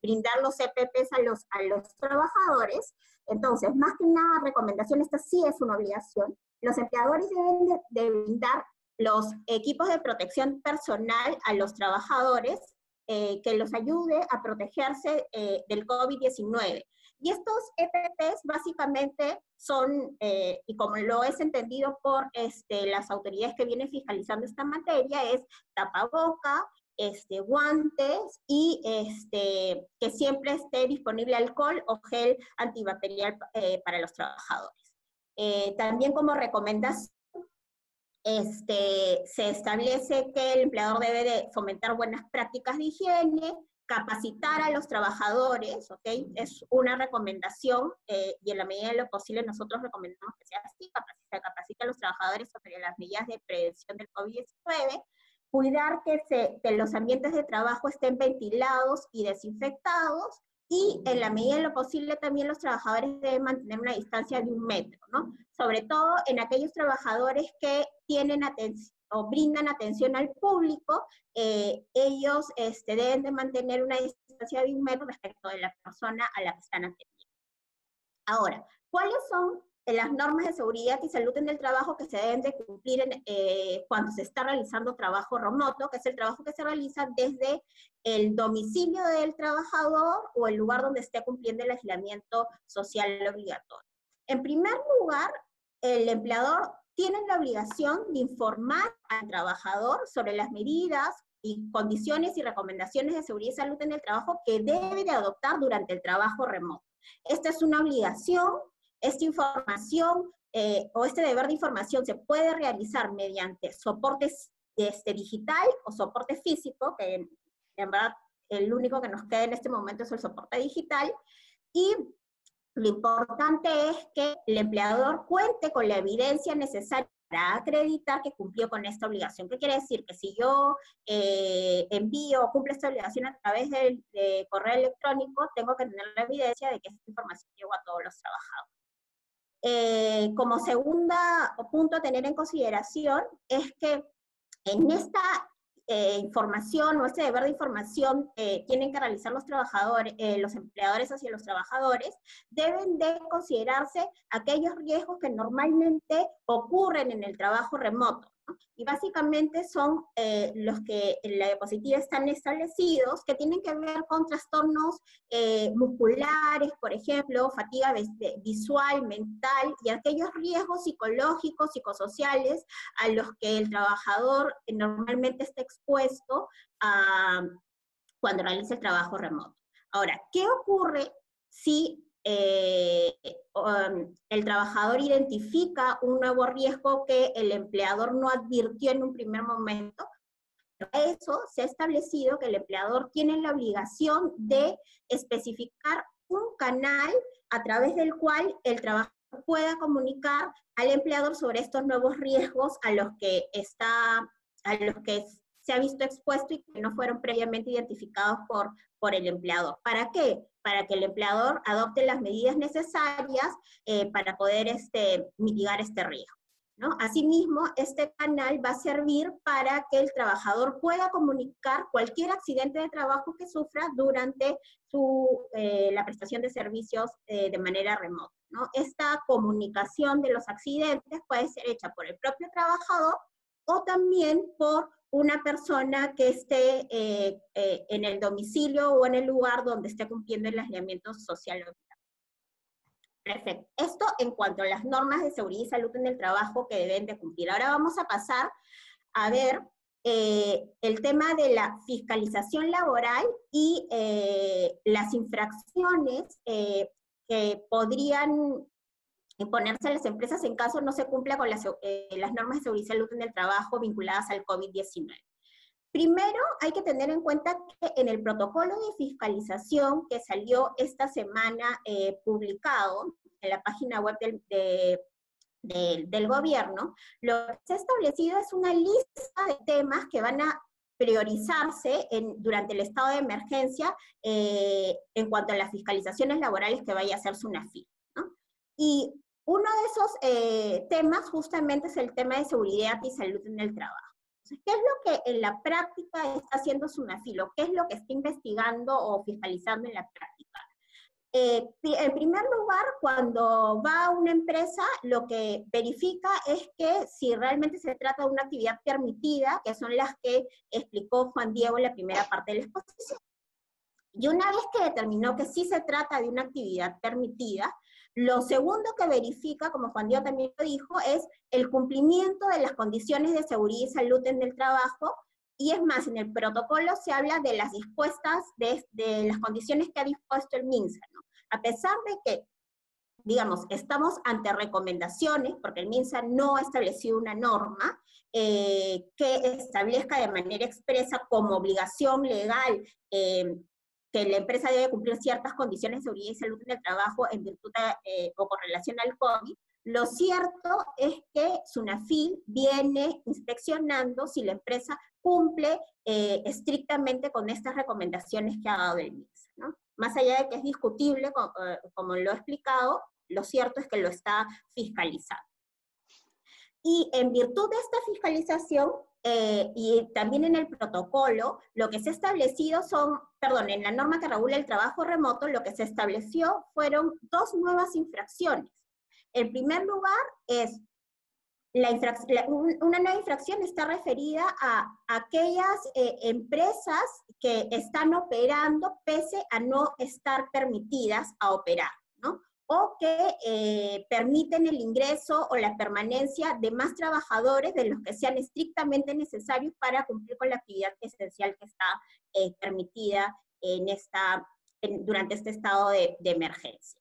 brindar los EPPs a los, a los trabajadores. Entonces, más que una recomendación, esta sí es una obligación. Los empleadores deben de brindar los equipos de protección personal a los trabajadores eh, que los ayude a protegerse eh, del COVID-19. Y estos EPPs básicamente son, eh, y como lo es entendido por este, las autoridades que vienen fiscalizando esta materia, es tapaboca, este, guantes y este, que siempre esté disponible alcohol o gel antibacterial para los trabajadores. también como recomendación, este, se establece que el empleador debe de fomentar buenas prácticas de higiene, capacitar a los trabajadores, ¿ok? Es una recomendación eh, y en la medida de lo posible nosotros recomendamos que sea así, capacita, a los trabajadores sobre las medidas de prevención del COVID-19, cuidar se, que los ambientes de trabajo estén ventilados y desinfectados, y en la medida de lo posible también los trabajadores deben mantener una distancia de un metro, ¿no? Sobre todo en aquellos trabajadores que tienen atención o brindan atención al público, eh, ellos este, deben de mantener una distancia de un metro respecto de la persona a la que están atendiendo. Ahora, ¿cuáles son las normas de seguridad y salud en el trabajo que se deben de cumplir eh, cuando se está realizando trabajo remoto, que es el trabajo que se realiza desde el domicilio del trabajador o el lugar donde esté cumpliendo el aislamiento social obligatorio. En primer lugar, el empleador tiene la obligación de informar al trabajador sobre las medidas y condiciones y recomendaciones de seguridad y salud en el trabajo que debe de adoptar durante el trabajo remoto. Esta es una obligación esta información eh, o este deber de información se puede realizar mediante soportes este, digital o soporte físico, que en, verdad el único que nos queda en este momento es el soporte digital, y lo importante es que el empleador cuente con la evidencia necesaria para acreditar que cumplió con esta obligación. ¿Qué quiere decir? Que si yo eh, envío o cumplo esta obligación a través del correo electrónico, tengo que tener la evidencia de que esta información llegó a todos los trabajadores. Eh, como segunda punto a tener en consideración es que en esta eh, información o este deber de información eh, tienen que realizar los trabajadores, los empleadores hacia los trabajadores, deben de considerarse aquellos riesgos que normalmente ocurren en el trabajo remoto. Y básicamente son eh, los que en la diapositiva están establecidos, que tienen que ver con trastornos eh, musculares, por ejemplo, fatiga visual, mental, y aquellos riesgos psicológicos, psicosociales a los que el trabajador normalmente está expuesto cuando realiza el trabajo remoto. Ahora, ¿qué ocurre si eh, um, el trabajador identifica un nuevo riesgo que el empleador no advirtió en un primer momento. Eso se ha establecido que el empleador tiene la obligación de especificar un canal a través del cual el trabajador pueda comunicar al empleador sobre estos nuevos riesgos a los que está a los que se ha visto expuesto y que no fueron previamente identificados por, por el empleador. ¿Para qué? Para que el empleador adopte las medidas necesarias eh, para poder este, mitigar este riesgo. Asimismo, este canal va a servir para que el trabajador pueda comunicar cualquier accidente de trabajo que sufra durante eh, la prestación de servicios eh, de manera remota. Esta comunicación de los accidentes puede ser hecha por el propio trabajador o también por una persona que esté eh, en el domicilio o en el lugar donde esté cumpliendo el aislamiento social Perfecto. Esto en cuanto a las normas de seguridad y salud en el trabajo que deben de cumplir. Ahora vamos a pasar a ver eh, el tema de la fiscalización laboral y eh, las infracciones eh, que podrían imponerse a las empresas en caso no se cumpla con las, las normas de seguridad y salud en el trabajo vinculadas al COVID-19. Primero, hay que tener en cuenta que en el protocolo de fiscalización que salió esta semana eh, publicado en la página web del, gobierno, lo que se ha establecido es una lista de temas que van a priorizarse durante el estado de emergencia eh, en cuanto a las fiscalizaciones laborales que vaya a hacer SUNAFI. Y uno de esos eh, temas justamente es el tema de seguridad y salud en el trabajo. ¿qué es lo que en la práctica está haciendo Sunafilo? ¿Qué es lo que está investigando o fiscalizando en la práctica? Eh, en primer lugar, cuando va a una empresa, lo que verifica es que si realmente se trata de una actividad permitida, que son las que explicó Juan Diego en la primera parte de la exposición. Y una vez que determinó que sí se trata de una actividad permitida, lo segundo que verifica, como Juan Diego también lo dijo, es el cumplimiento de las condiciones de seguridad y salud en el trabajo. Y es más, en el protocolo se habla de las dispuestas, de, las condiciones que ha dispuesto el MINSA. A pesar de que, digamos, estamos ante recomendaciones, porque el MINSA no ha establecido una norma, eh, que establezca de manera expresa como obligación legal eh, que la empresa debe cumplir ciertas condiciones de seguridad y salud en el trabajo en virtud eh, o con relación al COVID, lo cierto es que SUNAFIL viene inspeccionando si la empresa cumple eh, estrictamente con estas recomendaciones que ha dado el MINSA. ¿no? Más allá de que es discutible, eh, como lo he explicado, lo cierto es que lo está fiscalizando. Y en virtud de esta fiscalización, eh, y también en el protocolo, lo que se ha establecido son, perdón, en la norma que regula el trabajo remoto, lo que se estableció fueron dos nuevas infracciones. En primer lugar, es la una nueva infracción está referida a aquellas eh, empresas que están operando pese a no estar permitidas a operar, ¿no? Que eh, permiten el ingreso o la permanencia de más trabajadores de los que sean estrictamente necesarios para cumplir con la actividad esencial que está eh, permitida en esta, durante este estado de, de emergencia.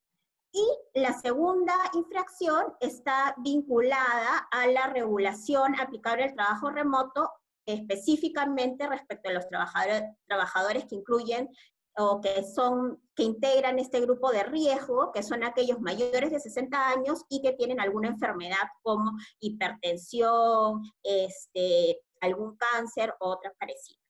Y la segunda infracción está vinculada a la regulación aplicable al trabajo remoto, específicamente respecto a los trabajadores, trabajadores que incluyen o que son, que integran este grupo de riesgo, que son aquellos mayores de 60 años y que tienen alguna enfermedad como hipertensión, este, algún cáncer o otras parecidas.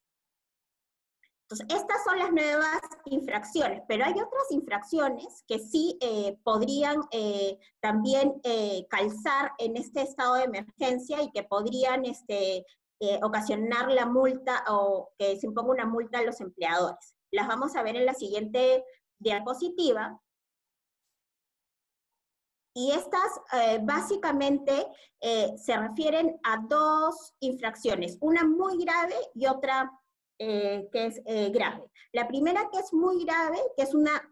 Entonces, estas son las nuevas infracciones, pero hay otras infracciones que sí eh, podrían eh, también eh, calzar en este estado de emergencia y que podrían este, ocasionar la multa o que se imponga una multa a los empleadores. Las vamos a ver en la siguiente diapositiva. Y estas eh, básicamente eh, se refieren a dos infracciones, una muy grave y otra eh, que es grave. La primera que es muy grave, que es una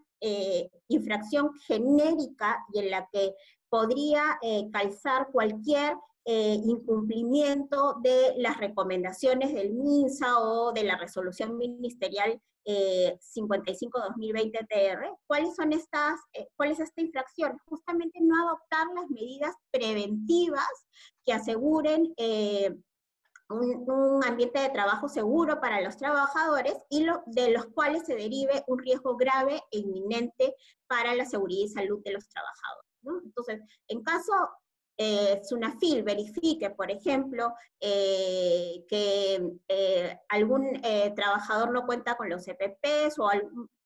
infracción genérica y en la que podría calzar cualquier incumplimiento de las recomendaciones del MINSA o de la resolución ministerial 55-2020-TR. Eh, ¿Cuáles son estas, eh, cuál es esta infracción? Justamente no adoptar las medidas preventivas que aseguren eh, un, ambiente de trabajo seguro para los trabajadores y de los cuales se derive un riesgo grave e inminente para la seguridad y salud de los trabajadores. Entonces, en caso eh, SUNAFIL verifique, por ejemplo, eh, que eh, algún trabajador no cuenta con los EPPs o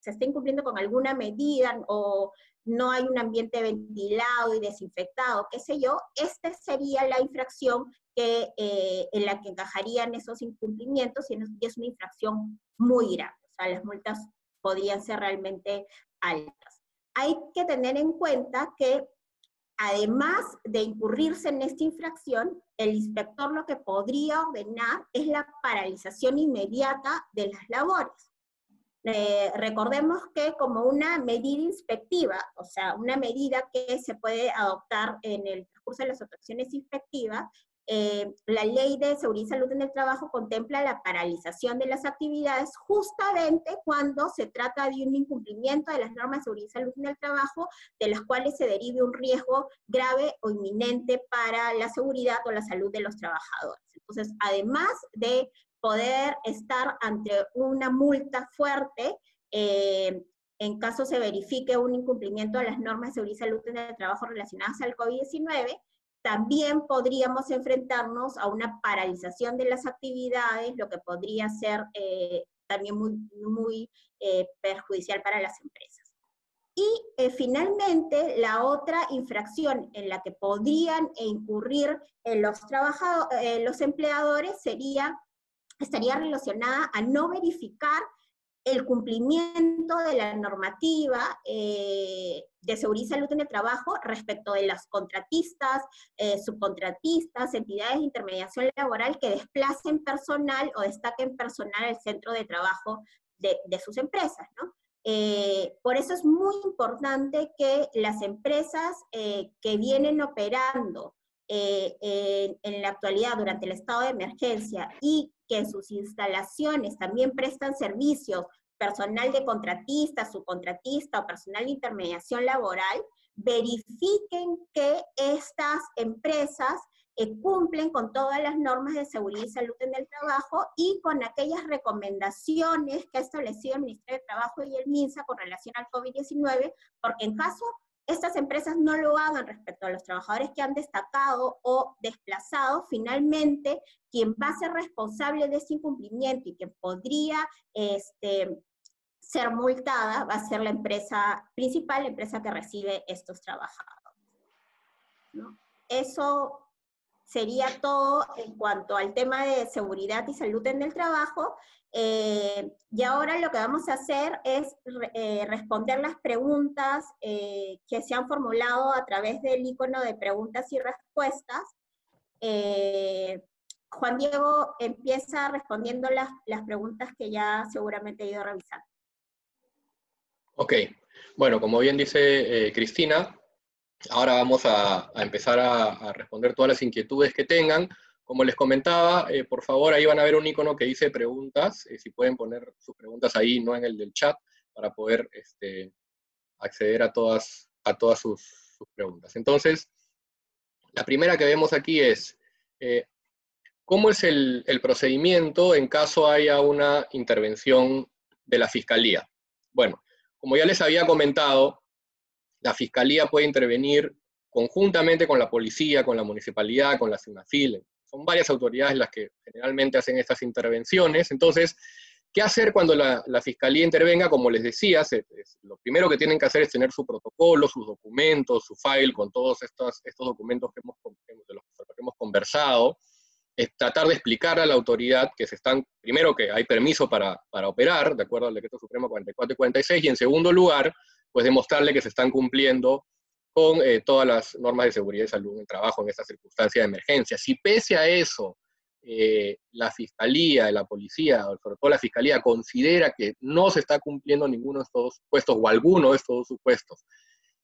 se está incumpliendo con alguna medida o no hay un ambiente ventilado y desinfectado, qué sé yo, esta sería la infracción que, en la que encajarían esos incumplimientos y es una infracción muy grave. O sea, las multas podrían ser realmente altas. Hay que tener en cuenta que además de incurrirse en esta infracción, el inspector lo que podría ordenar es la paralización inmediata de las labores. Eh, recordemos que como una medida inspectiva, o sea, una medida que se puede adoptar en el curso de las operaciones inspectivas, eh, la ley de seguridad y salud en el trabajo contempla la paralización de las actividades justamente cuando se trata de un incumplimiento de las normas de seguridad y salud en el trabajo, de las cuales se derive un riesgo grave o inminente para la seguridad o la salud de los trabajadores. Entonces, además de poder estar ante una multa fuerte, eh, en caso se verifique un incumplimiento de las normas de seguridad y salud en el trabajo relacionadas al COVID-19, también podríamos enfrentarnos a una paralización de las actividades, lo que podría ser eh, también muy, eh, perjudicial para las empresas. Y eh, finalmente, la otra infracción en la que podrían incurrir los, los empleadores sería, estaría relacionada a no verificar el cumplimiento de la normativa eh, de seguridad y salud en el trabajo respecto de las contratistas, eh, subcontratistas, entidades de intermediación laboral que desplacen personal o destaquen personal al centro de trabajo de, sus empresas, eh, por eso es muy importante que las empresas que vienen operando en, en la actualidad durante el estado de emergencia y que en sus instalaciones también prestan servicios personal de contratista, subcontratista o personal de intermediación laboral, verifiquen que estas empresas eh, cumplen con todas las normas de seguridad y salud en el trabajo y con aquellas recomendaciones que ha establecido el Ministerio de Trabajo y el MINSA con relación al COVID-19, porque en caso estas empresas no lo hagan respecto a los trabajadores que han destacado o desplazado, finalmente quien va a ser responsable de ese incumplimiento y que podría este, ser multada va a ser la empresa principal, la empresa que recibe estos trabajadores. Eso sería todo en cuanto al tema de seguridad y salud en el trabajo. Eh, y ahora lo que vamos a hacer es eh, responder las preguntas eh, que se han formulado a través del icono de preguntas y respuestas. Juan Diego empieza respondiendo las, las preguntas que ya seguramente he ido revisando. Ok, bueno, como bien dice Cristina, ahora vamos a, empezar a, responder todas las inquietudes que tengan. Como les comentaba, eh, por favor, ahí van a ver un icono que dice preguntas, eh, si pueden poner sus preguntas ahí, no en el del chat, para poder este, acceder a todas, a todas sus, preguntas. Entonces, la primera que vemos aquí es, eh, ¿cómo es el, el, procedimiento en caso haya una intervención de la Fiscalía? Bueno, como ya les había comentado, la Fiscalía puede intervenir conjuntamente con la policía, con la municipalidad, con la CINAFIL, son varias autoridades las que generalmente hacen estas intervenciones. Entonces, ¿qué hacer cuando la, fiscalía intervenga? Como les decía, lo primero que tienen que hacer es tener su protocolo, sus documentos, su file con todos estos, documentos que hemos conversado. Es tratar de explicar a la autoridad que se están, primero que hay permiso para, para operar, de acuerdo al decreto supremo 44 y 46, y en segundo lugar, pues demostrarle que se están cumpliendo con eh, todas las normas de seguridad y salud en el trabajo en esta circunstancia de emergencia. Si pese a eso eh, la fiscalía, la policía, sobre todo la fiscalía, considera que no se está cumpliendo ninguno de estos supuestos o alguno de estos supuestos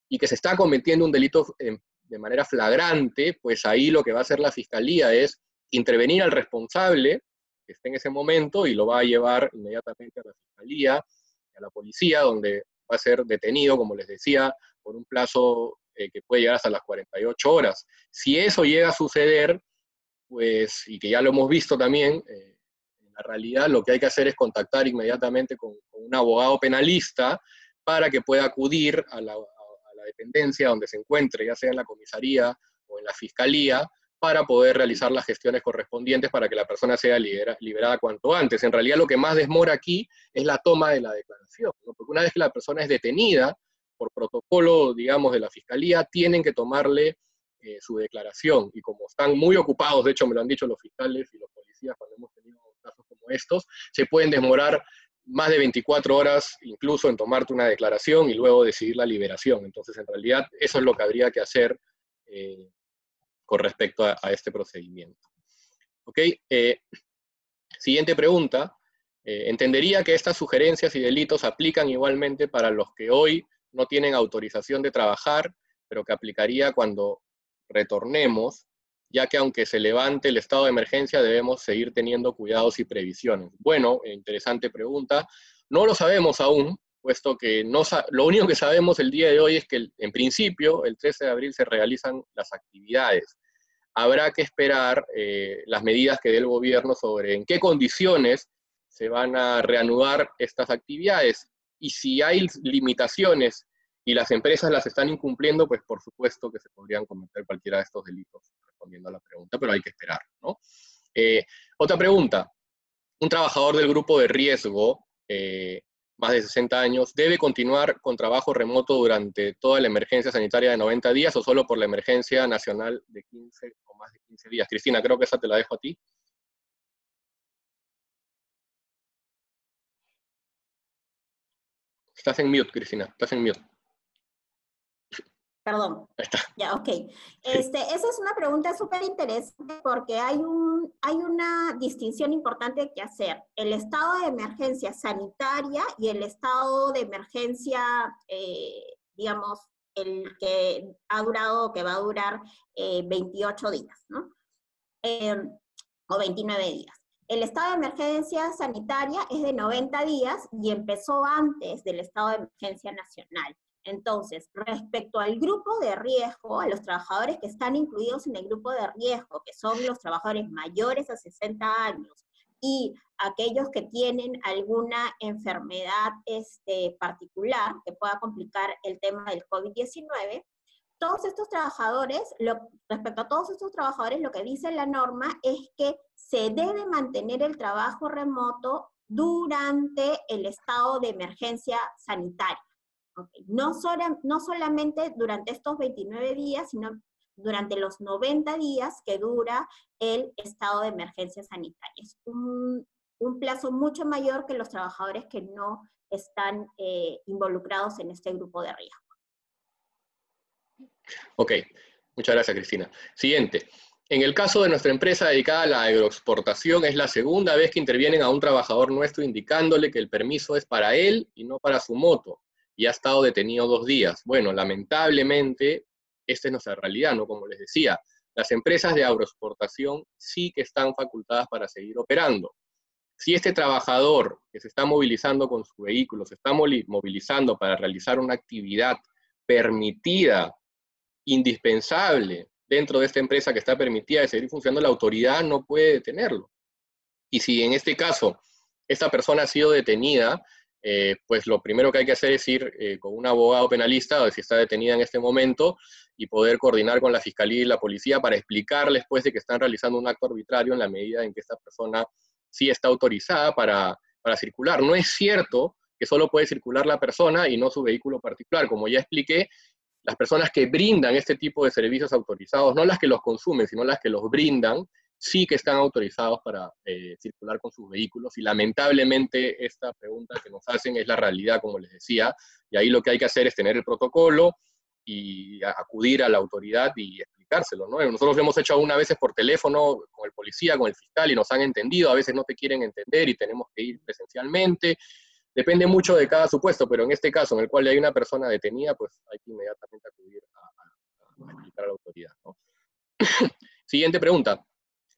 y que se está cometiendo un delito de manera flagrante, pues ahí lo que va a hacer la fiscalía es intervenir al responsable que esté en ese momento y lo va a llevar inmediatamente a la fiscalía, a la policía, donde va a ser detenido, como les decía, por un plazo eh, que puede llegar hasta las 48 horas. Si eso llega a suceder, pues, y que ya lo hemos visto también, eh, en la realidad lo que hay que hacer es contactar inmediatamente con, un abogado penalista para que pueda acudir a la, dependencia donde se encuentre, ya sea en la comisaría o en la fiscalía para poder realizar las gestiones correspondientes para que la persona sea liberada cuanto antes. En realidad lo que más desmora aquí es la toma de la declaración, porque una vez que la persona es detenida, por protocolo, digamos, de la fiscalía, tienen que tomarle eh, su declaración. Y como están muy ocupados, de hecho me lo han dicho los fiscales y los policías cuando hemos tenido casos como estos, se pueden demorar más de 24 horas incluso en tomarte una declaración y luego decidir la liberación. Entonces, en realidad, eso es lo que habría que hacer eh, con respecto a, este procedimiento. ¿Ok? Eh, siguiente pregunta. entendería que estas sugerencias y delitos aplican igualmente para los que hoy no tienen autorización de trabajar, pero que aplicaría cuando retornemos, ya que aunque se levante el estado de emergencia, debemos seguir teniendo cuidados y previsiones. Bueno, interesante pregunta. No lo sabemos aún, puesto que no, lo único que sabemos el día de hoy es que en principio el 13 de abril se realizan las actividades. Habrá que esperar eh, las medidas que dé el gobierno sobre en qué condiciones se van a reanudar estas actividades y si hay limitaciones y las empresas las están incumpliendo, pues por supuesto que se podrían cometer cualquiera de estos delitos, respondiendo a la pregunta, pero hay que esperar. Eh, otra pregunta. Un trabajador del grupo de riesgo, eh, más de 60 años, ¿debe continuar con trabajo remoto durante toda la emergencia sanitaria de 90 días o solo por la emergencia nacional de 15 o más de 15 días? Cristina, creo que esa te la dejo a ti. Estás en mute, Cristina, estás en mute. Perdón. Ya, ok. Este, esa es una pregunta súper interesante porque hay, un, hay una distinción importante que hacer. El estado de emergencia sanitaria y el estado de emergencia, eh, digamos, el que ha durado, que va a durar 28 eh, días, ¿no? Eh, o 29 días. El estado de emergencia sanitaria es de 90 días y empezó antes del estado de emergencia nacional. Entonces, respecto al grupo de riesgo, a los trabajadores que están incluidos en el grupo de riesgo, que son los trabajadores mayores a 60 años y aquellos que tienen alguna enfermedad este, particular que pueda complicar el tema del COVID-19, todos estos trabajadores, respecto a todos estos trabajadores, lo que dice la norma es que se debe mantener el trabajo remoto durante el estado de emergencia sanitaria. No, no solamente durante estos 29 días, sino durante los 90 días que dura el estado de emergencia sanitaria. Es un, plazo mucho mayor que los trabajadores que no están eh, involucrados en este grupo de riesgo. Ok, muchas gracias Cristina. Siguiente. En el caso de nuestra empresa dedicada a la agroexportación, es la segunda vez que intervienen a un trabajador nuestro indicándole que el permiso es para él y no para su moto, y ha estado detenido dos días. Bueno, lamentablemente, esta es nuestra realidad, ¿no? Como les decía, las empresas de agroexportación sí que están facultadas para seguir operando. Si este trabajador que se está movilizando con su vehículo, se está movilizando para realizar una actividad permitida indispensable dentro de esta empresa que está permitida de seguir funcionando, la autoridad no puede detenerlo. Y si en este caso esta persona ha sido detenida, eh, pues lo primero que hay que hacer es ir eh, con un abogado penalista, o si está detenida en este momento, y poder coordinar con la fiscalía y la policía para explicarles pues de que están realizando un acto arbitrario en la medida en que esta persona sí está autorizada para, para circular. No es cierto que solo puede circular la persona y no su vehículo particular. Como ya expliqué, las personas que brindan este tipo de servicios autorizados, no las que los consumen, sino las que los brindan, sí que están autorizados para eh, circular con sus vehículos. Y lamentablemente esta pregunta que nos hacen es la realidad, como les decía, y ahí lo que hay que hacer es tener el protocolo y acudir a la autoridad y explicárselo. ¿no? Nosotros lo hemos hecho algunas veces por teléfono con el policía, con el fiscal, y nos han entendido, a veces no te quieren entender y tenemos que ir presencialmente. Depende mucho de cada supuesto, pero en este caso, en el cual hay una persona detenida, pues hay que inmediatamente acudir a, explicar a la autoridad. Siguiente pregunta.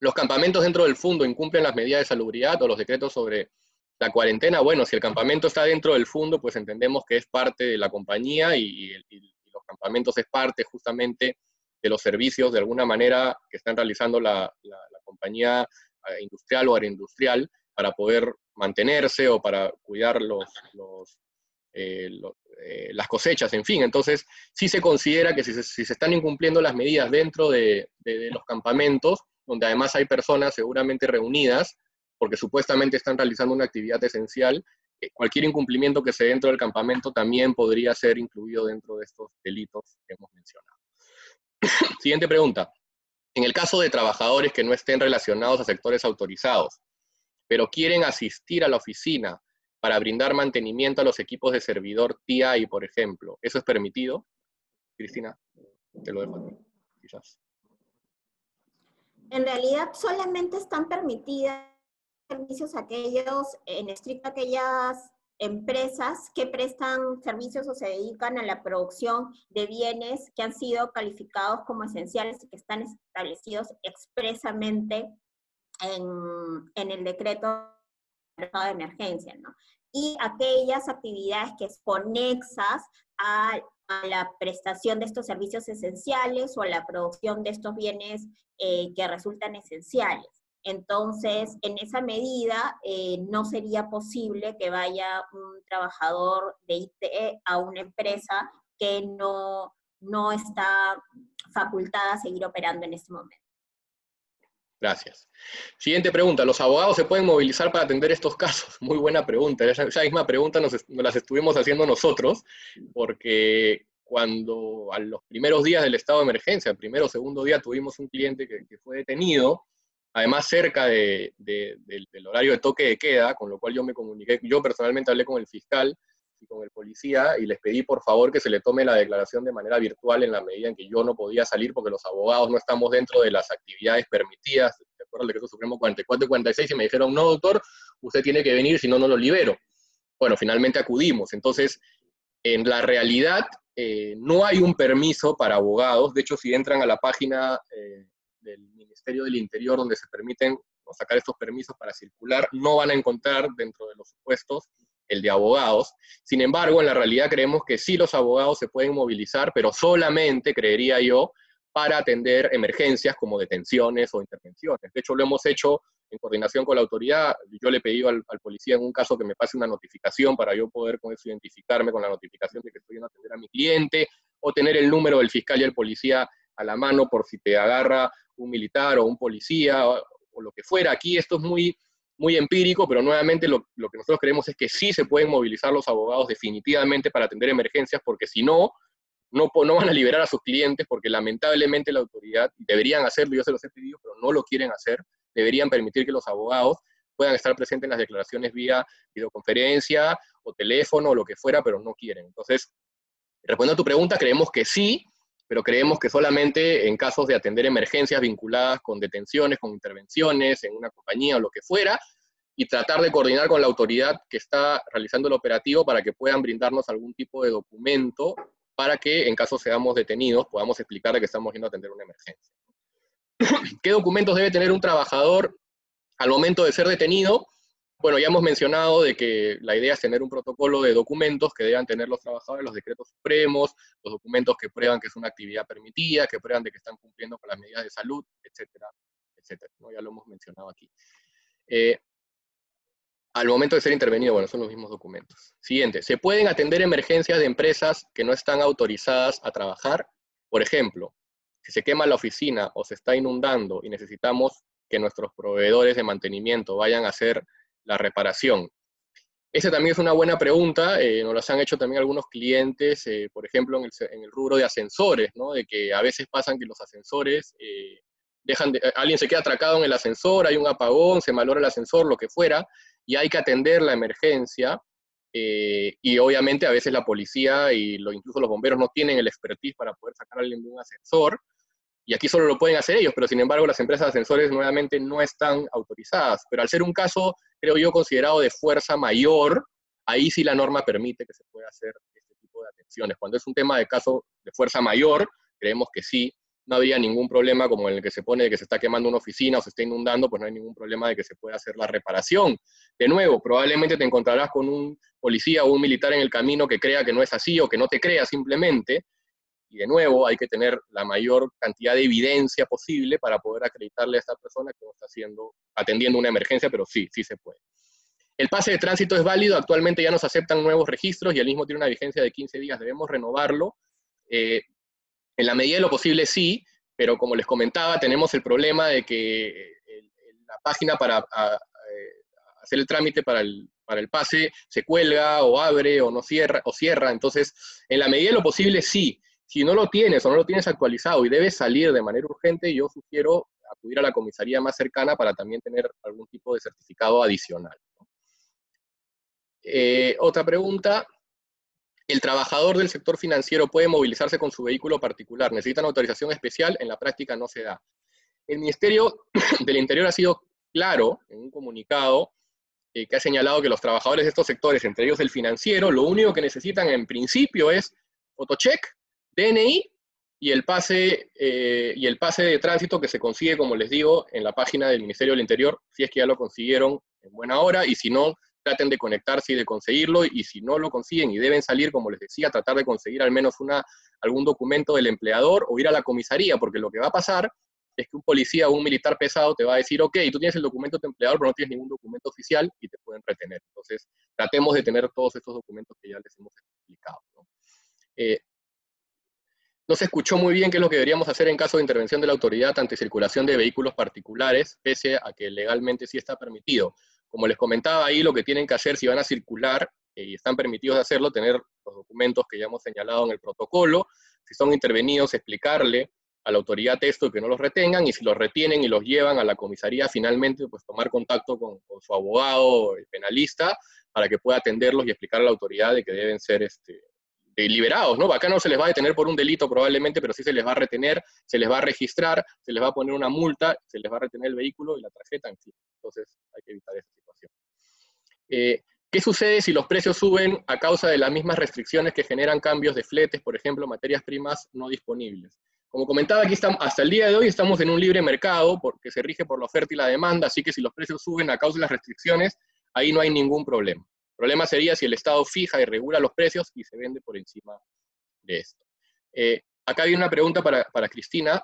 ¿Los campamentos dentro del fondo incumplen las medidas de salubridad o los decretos sobre la cuarentena? Bueno, si el campamento está dentro del fondo, pues entendemos que es parte de la compañía y, los campamentos es parte justamente de los servicios de alguna manera que están realizando la, compañía eh, industrial o agroindustrial para poder mantenerse o para cuidar los, eh, eh, las cosechas, en fin. Entonces, sí se considera que si se, están incumpliendo las medidas dentro de, los campamentos, donde además hay personas seguramente reunidas, porque supuestamente están realizando una actividad esencial, eh, cualquier incumplimiento que se dé dentro del campamento también podría ser incluido dentro de estos delitos que hemos mencionado. Siguiente pregunta. En el caso de trabajadores que no estén relacionados a sectores autorizados, pero quieren asistir a la oficina para brindar mantenimiento a los equipos de servidor TI, por ejemplo. ¿Eso es permitido? Cristina, te lo dejo a ti, quizás. En realidad solamente están permitidas servicios aquellos, en estricto aquellas empresas que prestan servicios o se dedican a la producción de bienes que han sido calificados como esenciales y que están establecidos expresamente en, en el decreto de emergencia, ¿no? Y aquellas actividades que es conexas a, la prestación de estos servicios esenciales o la producción de estos bienes eh, que resultan esenciales. Entonces, en esa medida, eh, no sería posible que vaya un trabajador de ITE a una empresa que no, no está facultada a seguir operando en este momento. Gracias. Siguiente pregunta. ¿Los abogados se pueden movilizar para atender estos casos? Muy buena pregunta. Esa, misma pregunta nos, las estuvimos haciendo nosotros, porque cuando a los primeros días del estado de emergencia, el primero o segundo día, tuvimos un cliente que, fue detenido, además cerca del, del, horario de toque de queda, con lo cual yo me comuniqué, yo personalmente hablé con el fiscal con el policía y les pedí por favor que se le tome la declaración de manera virtual en la medida en que yo no podía salir porque los abogados no estamos dentro de las actividades permitidas, de acuerdo al decreto supremo 44 y 46, y me dijeron, no doctor, usted tiene que venir, si no, no lo libero. Bueno, finalmente acudimos. Entonces, en la realidad, eh, no hay un permiso para abogados. De hecho, si entran a la página eh, del Ministerio del Interior donde se permiten sacar estos permisos para circular, no van a encontrar dentro de los supuestos el de abogados. Sin embargo, en la realidad creemos que sí los abogados se pueden movilizar, pero solamente, creería yo, para atender emergencias como detenciones o intervenciones. De hecho, lo hemos hecho en coordinación con la autoridad. Yo le he pedido al, policía en un caso que me pase una notificación para yo poder con eso identificarme con la notificación de que estoy a atender a mi cliente, o tener el número del fiscal y el policía a la mano por si te agarra un militar o un policía o, o lo que fuera. Aquí esto es muy muy empírico, pero nuevamente lo, que nosotros creemos es que sí se pueden movilizar los abogados definitivamente para atender emergencias, porque si no, no, no van a liberar a sus clientes, porque lamentablemente la autoridad, deberían hacerlo, yo se los he pedido, pero no lo quieren hacer, deberían permitir que los abogados puedan estar presentes en las declaraciones vía videoconferencia o teléfono o lo que fuera, pero no quieren. Entonces, respondiendo a tu pregunta, creemos que sí, pero creemos que solamente en casos de atender emergencias vinculadas con detenciones, con intervenciones en una compañía o lo que fuera, y tratar de coordinar con la autoridad que está realizando el operativo para que puedan brindarnos algún tipo de documento para que en caso seamos detenidos podamos explicar que estamos yendo a atender una emergencia. ¿Qué documentos debe tener un trabajador al momento de ser detenido? Bueno, ya hemos mencionado de que la idea es tener un protocolo de documentos que deban tener los trabajadores, los decretos supremos, los documentos que prueban que es una actividad permitida, que prueban de que están cumpliendo con las medidas de salud, etcétera, etcétera. Ya lo hemos mencionado aquí. Eh, al momento de ser intervenido, bueno, son los mismos documentos. Siguiente, ¿se pueden atender emergencias de empresas que no están autorizadas a trabajar? Por ejemplo, si se quema la oficina o se está inundando y necesitamos que nuestros proveedores de mantenimiento vayan a hacer la reparación. Esa también es una buena pregunta, eh, nos las han hecho también algunos clientes, eh, por ejemplo, en el, rubro de ascensores, ¿no? de que a veces pasan que los ascensores eh, dejan de, alguien se queda atracado en el ascensor, hay un apagón, se malora el ascensor, lo que fuera, y hay que atender la emergencia, y obviamente a veces la policía y lo, incluso los bomberos no tienen el expertise para poder sacar a alguien de un ascensor, y aquí solo lo pueden hacer ellos, pero sin embargo las empresas de ascensores nuevamente no están autorizadas. Pero al ser un caso, creo yo, considerado de fuerza mayor, ahí sí la norma permite que se pueda hacer este tipo de atenciones. Cuando es un tema de caso de fuerza mayor, creemos que sí, no habría ningún problema como en el que se pone de que se está quemando una oficina o se está inundando, pues no hay ningún problema de que se pueda hacer la reparación. De nuevo, probablemente te encontrarás con un policía o un militar en el camino que crea que no es así o que no te crea simplemente, y de nuevo, hay que tener la mayor cantidad de evidencia posible para poder acreditarle a esta persona que no está haciendo, atendiendo una emergencia, pero sí, sí se puede. El pase de tránsito es válido, actualmente ya nos aceptan nuevos registros y el mismo tiene una vigencia de 15 días, debemos renovarlo. Eh, en la medida de lo posible sí, pero como les comentaba, tenemos el problema de que la página para eh, hacer el trámite para el, para el pase se cuelga o abre o no cierra, o cierra. Entonces, en la medida de lo posible sí. Si no lo tienes o no lo tienes actualizado y debes salir de manera urgente, yo sugiero acudir a la comisaría más cercana para también tener algún tipo de certificado adicional. Eh, otra pregunta. ¿El trabajador del sector financiero puede movilizarse con su vehículo particular? ¿Necesitan autorización especial? En la práctica no se da. El Ministerio del Interior ha sido claro en un comunicado eh, que ha señalado que los trabajadores de estos sectores, entre ellos el financiero, lo único que necesitan en principio es fotocheck, DNI y el pase, eh, y el pase de tránsito que se consigue, como les digo, en la página del Ministerio del Interior, si es que ya lo consiguieron en buena hora, y si no, traten de conectarse y de conseguirlo, y si no lo consiguen y deben salir, como les decía, tratar de conseguir al menos una, algún documento del empleador o ir a la comisaría, porque lo que va a pasar es que un policía o un militar pesado te va a decir, ok, tú tienes el documento de empleador, pero no tienes ningún documento oficial y te pueden retener. Entonces, tratemos de tener todos estos documentos que ya les hemos explicado. Eh, no escuchó muy bien qué es lo que deberíamos hacer en caso de intervención de la autoridad ante circulación de vehículos particulares, pese a que legalmente sí está permitido. Como les comentaba ahí, lo que tienen que hacer si van a circular eh, y están permitidos de hacerlo, tener los documentos que ya hemos señalado en el protocolo, si son intervenidos, explicarle a la autoridad esto que no los retengan y si los retienen y los llevan a la comisaría, finalmente pues tomar contacto con, su abogado penalista para que pueda atenderlos y explicar a la autoridad de que deben ser este, liberados, ¿no? Acá no se les va a detener por un delito probablemente, pero sí se les va a retener, se les va a registrar, se les va a poner una multa, se les va a retener el vehículo y la tarjeta, en fin. Entonces hay que evitar esa situación. Eh, ¿Qué sucede si los precios suben a causa de las mismas restricciones que generan cambios de fletes, por ejemplo, materias primas no disponibles? Como comentaba, aquí estamos, hasta el día de hoy estamos en un libre mercado porque se rige por la oferta y la demanda, así que si los precios suben a causa de las restricciones, ahí no hay ningún problema. El problema sería si el Estado fija y regula los precios y se vende por encima de esto. Eh, acá hay una pregunta para, Cristina.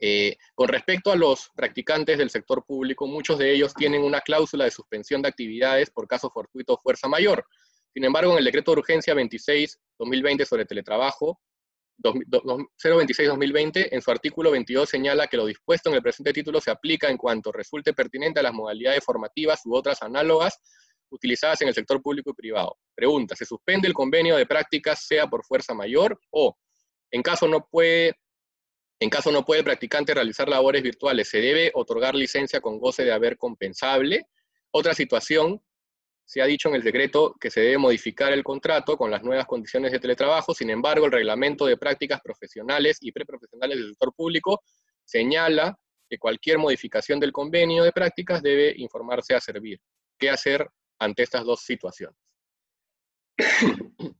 Eh, con respecto a los practicantes del sector público, muchos de ellos tienen una cláusula de suspensión de actividades por caso fortuito o fuerza mayor. Sin embargo, en el decreto de urgencia 26-2020 sobre teletrabajo, 026-2020, en su artículo 22 señala que lo dispuesto en el presente título se aplica en cuanto resulte pertinente a las modalidades formativas u otras análogas utilizadas en el sector público y privado. Pregunta, ¿se suspende el convenio de prácticas sea por fuerza mayor o en caso no puede en caso no puede el practicante realizar labores virtuales, ¿se debe otorgar licencia con goce de haber compensable? Otra situación, se ha dicho en el decreto que se debe modificar el contrato con las nuevas condiciones de teletrabajo, sin embargo, el reglamento de prácticas profesionales y preprofesionales del sector público señala que cualquier modificación del convenio de prácticas debe informarse a servir. ¿Qué hacer ante estas dos situaciones?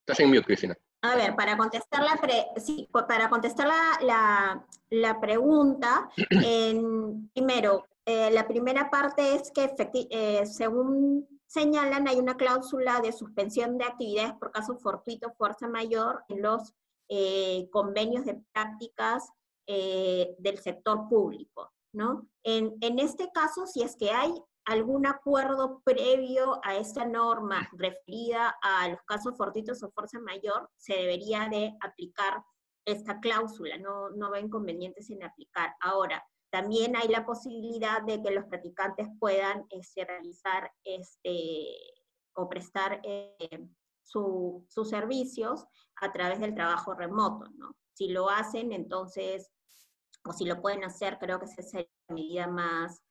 Estás en mute, Cristina. A ver, para contestar la, sí, para contestar la, la pregunta, en, primero, eh, la primera parte es que, eh, según señalan, hay una cláusula de suspensión de actividades por caso fortuito, fuerza mayor en los eh, convenios de prácticas del sector público, ¿no? En, en este caso, si es que hay algún acuerdo previo a esta norma referida a los casos fortuitos o fuerza mayor, se debería de aplicar esta cláusula, no, no va inconvenientes en aplicar. Ahora, también hay la posibilidad de que los practicantes puedan este, realizar este, o prestar eh, sus servicios a través del trabajo remoto, ¿no? Si lo hacen, entonces, o si lo pueden hacer, creo que esa sería la medida más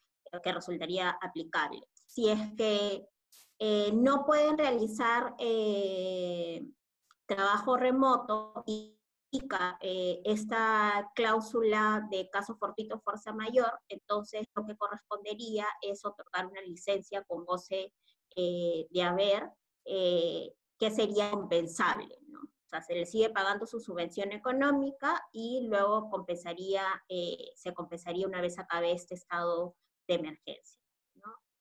que resultaría aplicable. Si es que eh, no pueden realizar eh, trabajo remoto y eh, esta cláusula de caso fortuito fuerza mayor, entonces lo que correspondería es otorgar una licencia con goce eh, de haber, que sería compensable, sea, se le sigue pagando su subvención económica y luego compensaría, se compensaría una vez acabe este estado de emergencia.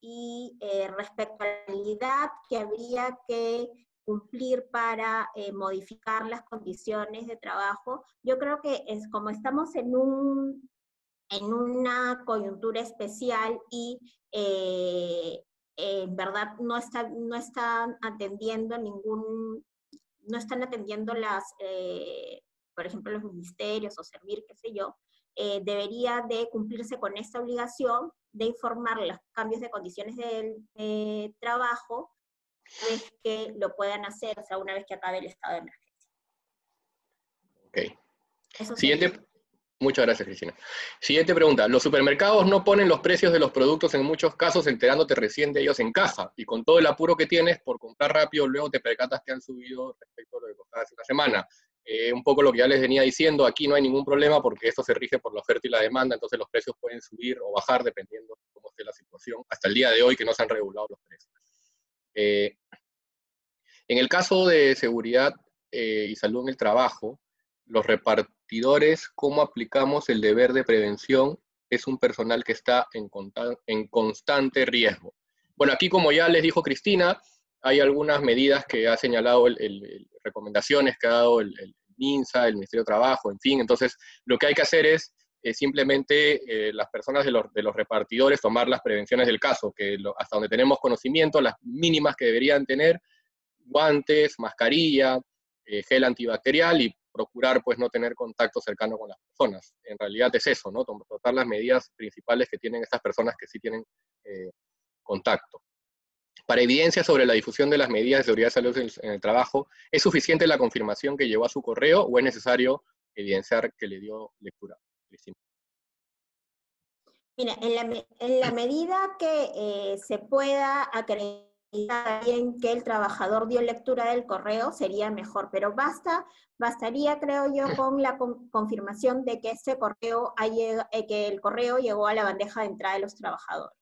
Y respecto a la realidad que habría que cumplir para eh, modificar las condiciones de trabajo. Yo creo que es como estamos en un, en una coyuntura especial y eh, en verdad no, está, no están atendiendo ningún, no están atendiendo las, eh, por ejemplo, los ministerios o servir, qué sé yo, eh, debería de cumplirse con esta obligación de informar los cambios de condiciones del trabajo, es que lo puedan hacer, o sea, una vez que acabe el estado de emergencia. Ok. Siguiente, Muchas gracias, Cristina. Siguiente pregunta. Los supermercados no ponen los precios de los productos en muchos casos enterándote recién de ellos en caja. Y con todo el apuro que tienes por comprar rápido, luego te percatas que han subido respecto a lo que costaba hace una semana. Eh, un poco lo que ya les venía diciendo, aquí no hay ningún problema porque esto se rige por la oferta y la demanda, entonces los precios pueden subir o bajar dependiendo de cómo esté la situación, hasta el día de hoy que no se han regulado los precios. Eh, en el caso de seguridad eh, y salud en el trabajo, los repartidores, cómo aplicamos el deber de prevención, es un personal que está en, en constante riesgo. Bueno, aquí como ya les dijo Cristina, hay algunas medidas que ha señalado, el, recomendaciones que ha dado el, MINSA, el Ministerio de Trabajo, en fin. Entonces, lo que hay que hacer es simplemente eh, las personas de los, de los, repartidores tomar las prevenciones del caso, que hasta donde tenemos conocimiento, las mínimas que deberían tener, guantes, mascarilla, eh, gel antibacterial y procurar pues no tener contacto cercano con las personas. En realidad es eso, ¿no? Tratar las medidas principales que tienen estas personas que sí tienen eh, contacto. Para evidencia sobre la difusión de las medidas de seguridad y salud en, el trabajo, ¿es suficiente la confirmación que llevó a su correo o es necesario evidenciar que le dio lectura? Mira, en la, en la medida que eh, se pueda acreditar bien que el trabajador dio lectura del correo, sería mejor, pero basta, bastaría, creo yo, con la confirmación de que ese correo, eh, que el correo llegó a la bandeja de entrada de los trabajadores.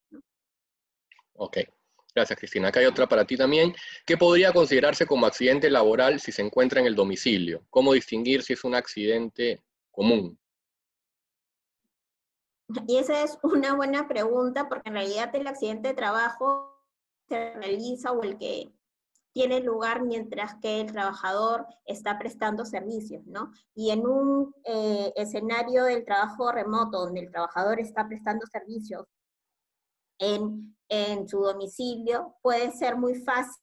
Ok, gracias Cristina. Acá hay otra para ti también. ¿Qué podría considerarse como accidente laboral si se encuentra en el domicilio? ¿Cómo distinguir si es un accidente común? Y esa es una buena pregunta porque en realidad el accidente de trabajo se realiza o el que tiene lugar mientras que el trabajador está prestando servicios, ¿no? Y en un eh, escenario del trabajo remoto, donde el trabajador está prestando servicios en, en su domicilio, puede ser muy fácil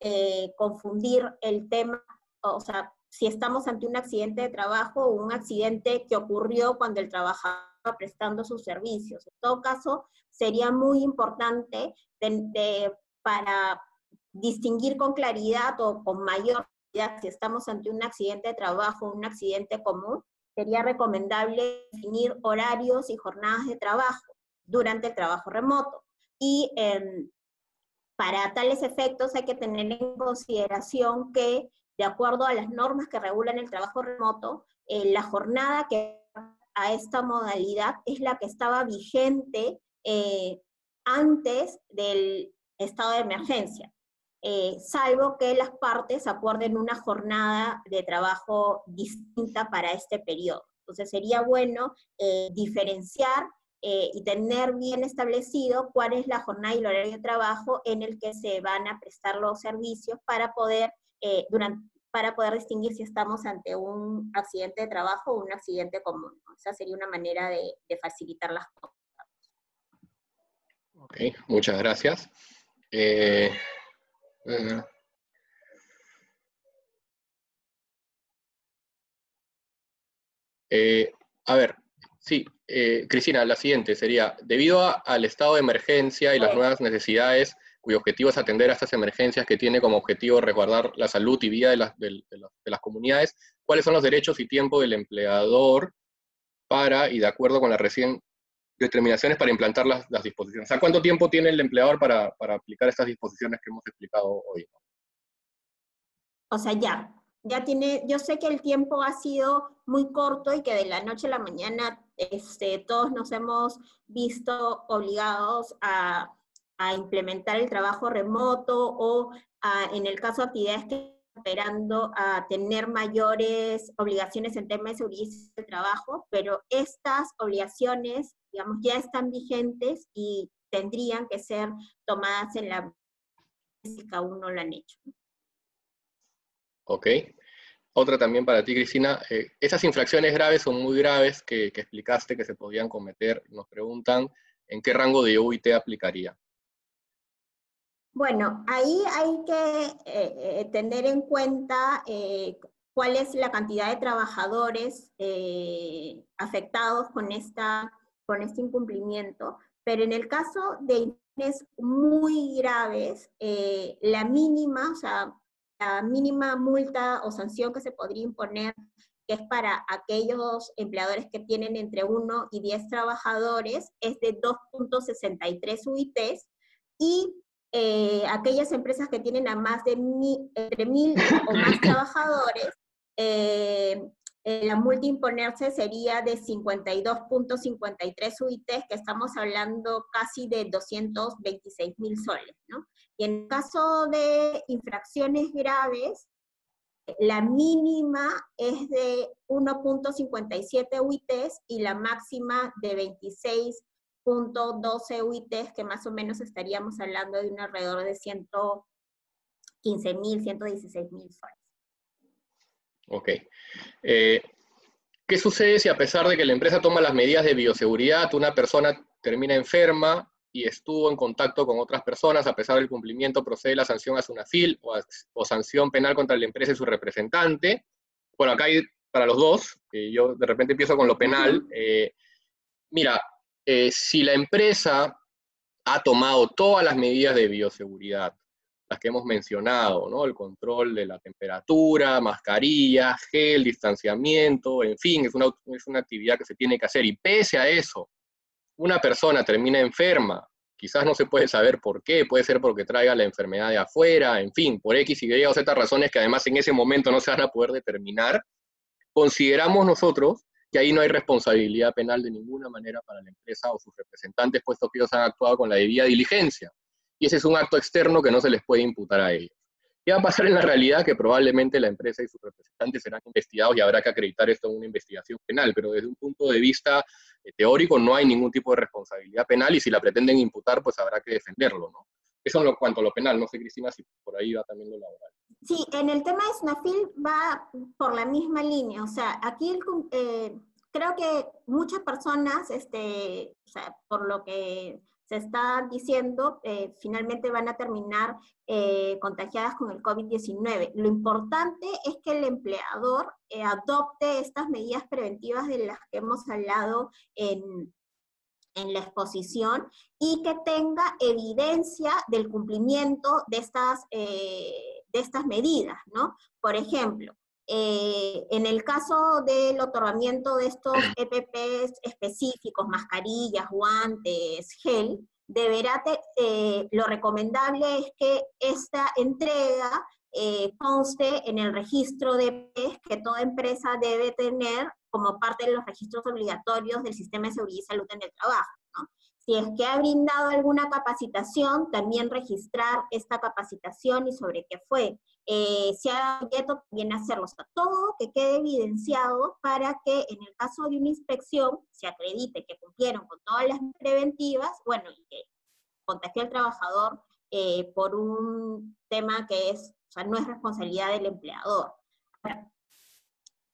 eh, confundir el tema, o sea, si estamos ante un accidente de trabajo o un accidente que ocurrió cuando el trabajador prestando sus servicios. En todo caso, sería muy importante de para distinguir con claridad o con mayor claridad si estamos ante un accidente de trabajo o un accidente común, sería recomendable definir horarios y jornadas de trabajo durante el trabajo remoto. Y em, para tales efectos hay que tener en consideración que, de acuerdo a las normas que regulan el trabajo remoto, eh, la jornada que a esta modalidad es la que estaba vigente eh, antes del estado de emergencia, eh, salvo que las partes acuerden una jornada de trabajo distinta para este periodo. Entonces sería bueno eh, diferenciar eh, y tener bien establecido cuál es la jornada y el horario de trabajo en el que se van a prestar los servicios para poder, durante, para poder distinguir si estamos ante un accidente de trabajo o un accidente común. Esa sería una manera de, de facilitar las cosas. Ok, muchas gracias. Eh, eh, a ver, sí, eh, Cristina, la siguiente sería, debido al estado de emergencia y las nuevas necesidades, cuyo objetivo es atender a estas emergencias que tiene como objetivo resguardar la salud y vida de las, de las comunidades, ¿cuáles son los derechos y tiempo del empleador para, y de acuerdo con la recién determinaciones para implantar las, disposiciones. ¿A cuánto tiempo tiene el empleador para, aplicar estas disposiciones que hemos explicado hoy? O sea, ya, ya tiene, yo sé que el tiempo ha sido muy corto y que de la noche a la mañana este, todos nos hemos visto obligados a, implementar el trabajo remoto o en el caso de actividades que esperando a tener mayores obligaciones en temas de seguridad del trabajo, pero estas obligaciones digamos, ya están vigentes y tendrían que ser tomadas en la si aún no lo han hecho. Ok. otra también para ti, Cristina. Eh, esas infracciones graves son muy graves que, explicaste que se podían cometer. Nos preguntan en qué rango de UIT aplicaría. Bueno, ahí hay que eh, eh, tener en cuenta cuál es la cantidad de trabajadores afectados con, esta, con este incumplimiento, pero en el caso de muy graves, la mínima, o sea, la mínima multa o sanción que se podría imponer, que es para aquellos empleadores que tienen entre 1 y 10 trabajadores, es de 2.63 UITs y eh, aquellas empresas que tienen a más de entre mil o más trabajadores, eh, eh, la multa imponerse sería de 52.53 UITs, que estamos hablando casi de 226 mil soles, ¿no? Y en caso de infracciones graves, la mínima es de 1.57 UITs y la máxima de 26.12 UITs, que más o menos estaríamos hablando de un alrededor de 115 mil, 116 mil soles. Ok. Eh, ¿Qué sucede si a pesar de que la empresa toma las medidas de bioseguridad, una persona termina enferma y estuvo en contacto con otras personas, a pesar del cumplimiento, procede la sanción a SUNAFIL o, o sanción penal contra la empresa y su representante. Bueno, acá hay para los dos, yo de repente empiezo con lo penal. Eh, mira, eh, si la empresa ha tomado todas las medidas de bioseguridad, las que hemos mencionado, ¿no? El control de la temperatura, mascarilla, gel, distanciamiento, en fin, es una, es una actividad que se tiene que hacer. Y pese a eso, una persona termina enferma, quizás no se puede saber por qué, puede ser porque traiga la enfermedad de afuera, en fin, por X y Y o Z razones que además en ese momento no se van a poder determinar, consideramos nosotros que ahí no hay responsabilidad penal de ninguna manera para la empresa o sus representantes, puesto que ellos han actuado con la debida diligencia. Y ese es un acto externo que no se les puede imputar a ellos. ¿Qué va a pasar en la realidad? Que probablemente la empresa y sus representantes serán investigados y habrá que acreditar esto en una investigación penal, pero desde un punto de vista eh, teórico no hay ningún tipo de responsabilidad penal y si la pretenden imputar, pues habrá que defenderlo, ¿no? Eso en lo cuanto a lo penal, no sé, Cristina, si por ahí va también lo laboral. Sí, en el tema de SNAFIL va por la misma línea, o sea, aquí eh, creo que muchas personas, este, o sea, por lo que se está diciendo, eh, finalmente van a terminar eh, contagiadas con el COVID-19. Lo importante es que el empleador eh, adopte estas medidas preventivas de las que hemos hablado en, en la exposición y que tenga evidencia del cumplimiento de estas, de estas medidas, ¿no? Por ejemplo, en el caso del otorgamiento de estos EPPs específicos, mascarillas, guantes, gel, deberá, eh, lo recomendable es que esta entrega eh, conste en el registro de PES que toda empresa debe tener como parte de los registros obligatorios del sistema de seguridad y salud en el trabajo. Si es que ha brindado alguna capacitación, también registrar esta capacitación y sobre qué fue. Eh, si ha abierto, también hacerlo. O sea, todo que quede evidenciado para que en el caso de una inspección se acredite que cumplieron con todas las preventivas, bueno, y que contagió al trabajador eh, por un tema que es, o sea, no es responsabilidad del empleador.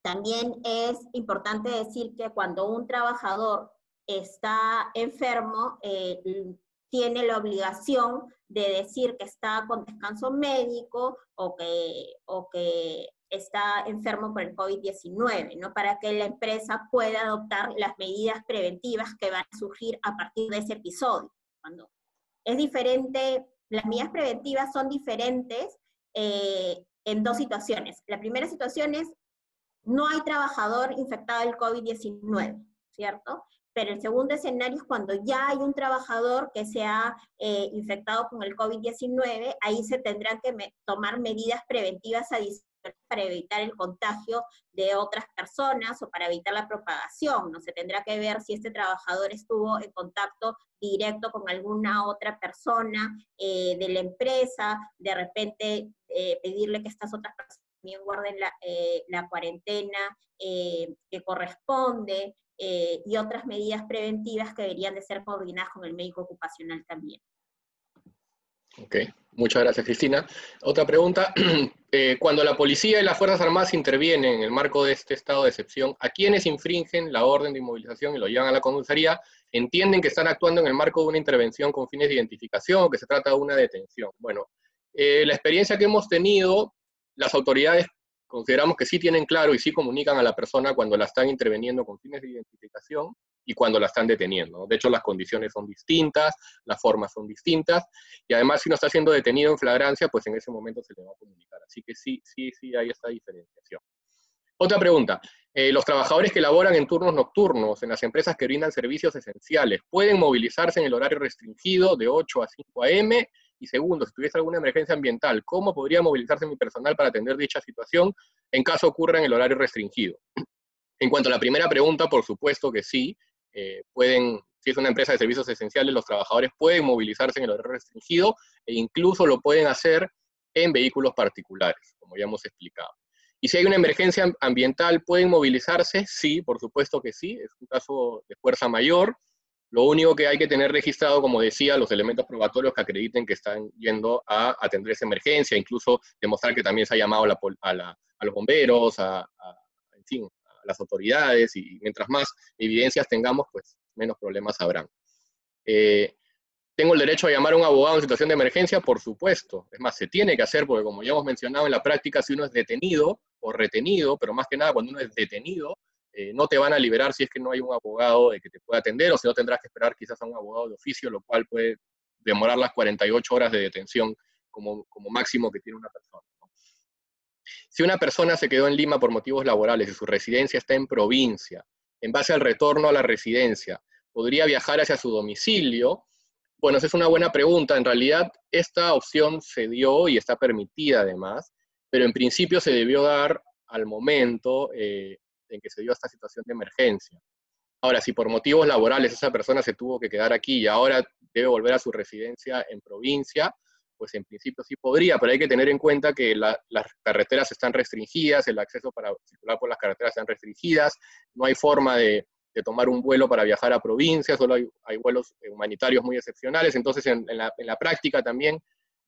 También es importante decir que cuando un trabajador está enfermo, eh, tiene la obligación de decir que está con descanso médico o que, o que está enfermo por el COVID-19, ¿no? Para que la empresa pueda adoptar las medidas preventivas que van a surgir a partir de ese episodio. Es diferente, las medidas preventivas son diferentes eh, en dos situaciones. La primera situación es, no hay trabajador infectado del COVID-19, ¿cierto? Pero el segundo escenario es cuando ya hay un trabajador que se ha eh, infectado con el COVID-19, ahí se tendrán que tomar medidas preventivas adicionales para evitar el contagio de otras personas o para evitar la propagación. No se tendrá que ver si este trabajador estuvo en contacto directo con alguna otra persona eh, de la empresa, de repente eh, pedirle que estas otras personas también guarden la, la cuarentena que corresponde, eh, y otras medidas preventivas que deberían de ser coordinadas con el médico ocupacional también. Ok, muchas gracias Cristina. Otra pregunta, eh, cuando la policía y las Fuerzas Armadas intervienen en el marco de este estado de excepción, a quienes infringen la orden de inmovilización y lo llevan a la comisaría, entienden que están actuando en el marco de una intervención con fines de identificación o que se trata de una detención. Bueno, eh, la experiencia que hemos tenido, las autoridades consideramos que sí tienen claro y sí comunican a la persona cuando la están interviniendo con fines de identificación y cuando la están deteniendo. De hecho, las condiciones son distintas, las formas son distintas, y además si no está siendo detenido en flagrancia, pues en ese momento se le va a comunicar. Así que sí, sí, sí hay esta diferenciación. Otra pregunta. Eh, los trabajadores que laboran en turnos nocturnos en las empresas que brindan servicios esenciales, ¿pueden movilizarse en el horario restringido de 8 a 5 a.m.? Y segundo, si tuviese alguna emergencia ambiental, ¿cómo podría movilizarse mi personal para atender dicha situación en caso ocurra en el horario restringido? En cuanto a la primera pregunta, por supuesto que sí, eh, pueden, si es una empresa de servicios esenciales, los trabajadores pueden movilizarse en el horario restringido e incluso lo pueden hacer en vehículos particulares, como ya hemos explicado. Y si hay una emergencia ambiental, ¿pueden movilizarse? Sí, por supuesto que sí, es un caso de fuerza mayor. Lo único que hay que tener registrado, como decía, los elementos probatorios que acrediten que están yendo a atender esa emergencia, incluso demostrar que también se ha llamado a, los bomberos, a, las autoridades y mientras más evidencias tengamos, pues menos problemas habrán. Eh, ¿Tengo el derecho a llamar a un abogado en situación de emergencia? Por supuesto. Es más, se tiene que hacer porque como ya hemos mencionado en la práctica, si uno es detenido o retenido, pero más que nada cuando uno es detenido, eh, no te van a liberar si es que no hay un abogado que te pueda atender o si no tendrás que esperar quizás a un abogado de oficio, lo cual puede demorar las 48 horas de detención como, como máximo que tiene una persona. Si una persona se quedó en Lima por motivos laborales y su residencia está en provincia, en base al retorno a la residencia, ¿podría viajar hacia su domicilio? Bueno, esa es una buena pregunta. En realidad, esta opción se dio y está permitida además, pero en principio se debió dar al momento eh, en que se dio esta situación de emergencia. Ahora, si por motivos laborales esa persona se tuvo que quedar aquí y ahora debe volver a su residencia en provincia, pues en principio sí podría, pero hay que tener en cuenta que las carreteras están restringidas, el acceso para circular por las carreteras están restringidas, no hay forma de, tomar un vuelo para viajar a provincias, solo hay, vuelos humanitarios muy excepcionales, entonces en, la, práctica también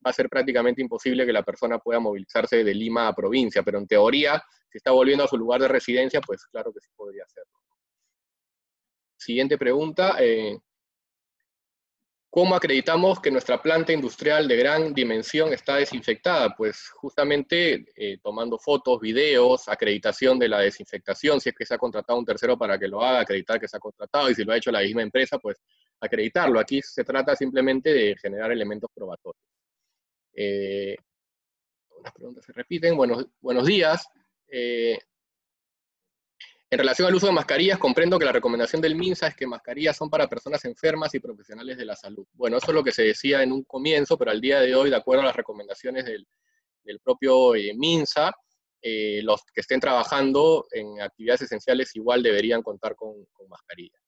va a ser prácticamente imposible que la persona pueda movilizarse de Lima a provincia, pero en teoría, si está volviendo a su lugar de residencia, pues claro que sí podría hacerlo. Siguiente pregunta. Eh, ¿Cómo acreditamos que nuestra planta industrial de gran dimensión está desinfectada? Pues justamente eh, tomando fotos, videos, acreditación de la desinfectación, si es que se ha contratado un tercero para que lo haga, acreditar que se ha contratado, y si lo ha hecho la misma empresa, pues acreditarlo. Aquí se trata simplemente de generar elementos probatorios. Eh, preguntas se repiten. Buenos, buenos días. Eh, en relación al uso de mascarillas, comprendo que la recomendación del MINSA es que mascarillas son para personas enfermas y profesionales de la salud. Bueno, eso es lo que se decía en un comienzo, pero al día de hoy, de acuerdo a las recomendaciones del, propio eh, MINSA, los que estén trabajando en actividades esenciales igual deberían contar con, mascarillas.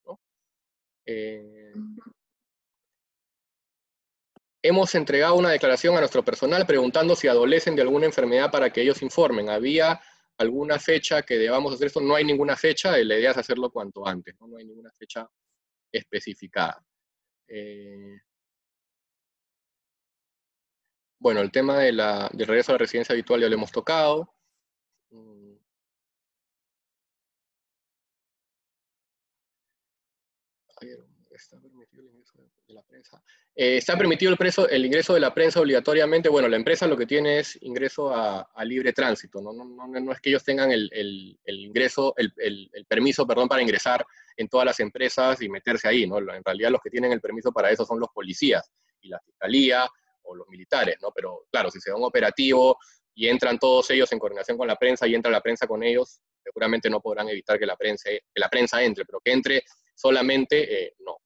Hemos entregado una declaración a nuestro personal preguntando si adolecen de alguna enfermedad para que ellos informen. Había alguna fecha que debamos hacer esto, no hay ninguna fecha, la idea es hacerlo cuanto antes, no, hay ninguna fecha especificada. Eh, bueno, el tema del regreso a la residencia habitual ya lo hemos tocado. Mm. Está permitido el ingreso de la prensa. Eh, ¿Está permitido el, preso, el, ingreso de la prensa obligatoriamente? Bueno, la empresa lo que tiene es ingreso a, libre tránsito, ¿no? No, no, no, es que ellos tengan el, ingreso, el, permiso, perdón, para ingresar en todas las empresas y meterse ahí. En realidad los que tienen el permiso para eso son los policías y la fiscalía o los militares, ¿no? Pero claro, si se da un operativo y entran todos ellos en coordinación con la prensa y entra la prensa con ellos, seguramente no podrán evitar que la prensa, que la prensa entre, pero que entre solamente, eh, no.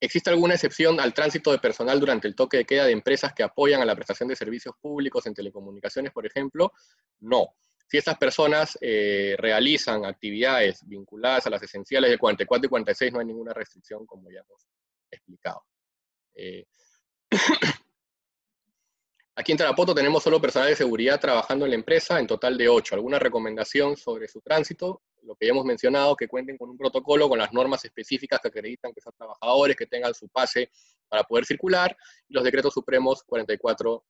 ¿Existe alguna excepción al tránsito de personal durante el toque de queda de empresas que apoyan a la prestación de servicios públicos en telecomunicaciones, por ejemplo? No. Si estas personas eh, realizan actividades vinculadas a las esenciales de 44 y 46, no hay ninguna restricción, como ya hemos explicado. Eh, aquí en Tarapoto tenemos solo personal de seguridad trabajando en la empresa, en total de 8. ¿Alguna recomendación sobre su tránsito? lo que ya hemos mencionado, que cuenten con un protocolo, con las normas específicas que acreditan que son trabajadores, que tengan su pase para poder circular, y los decretos supremos 44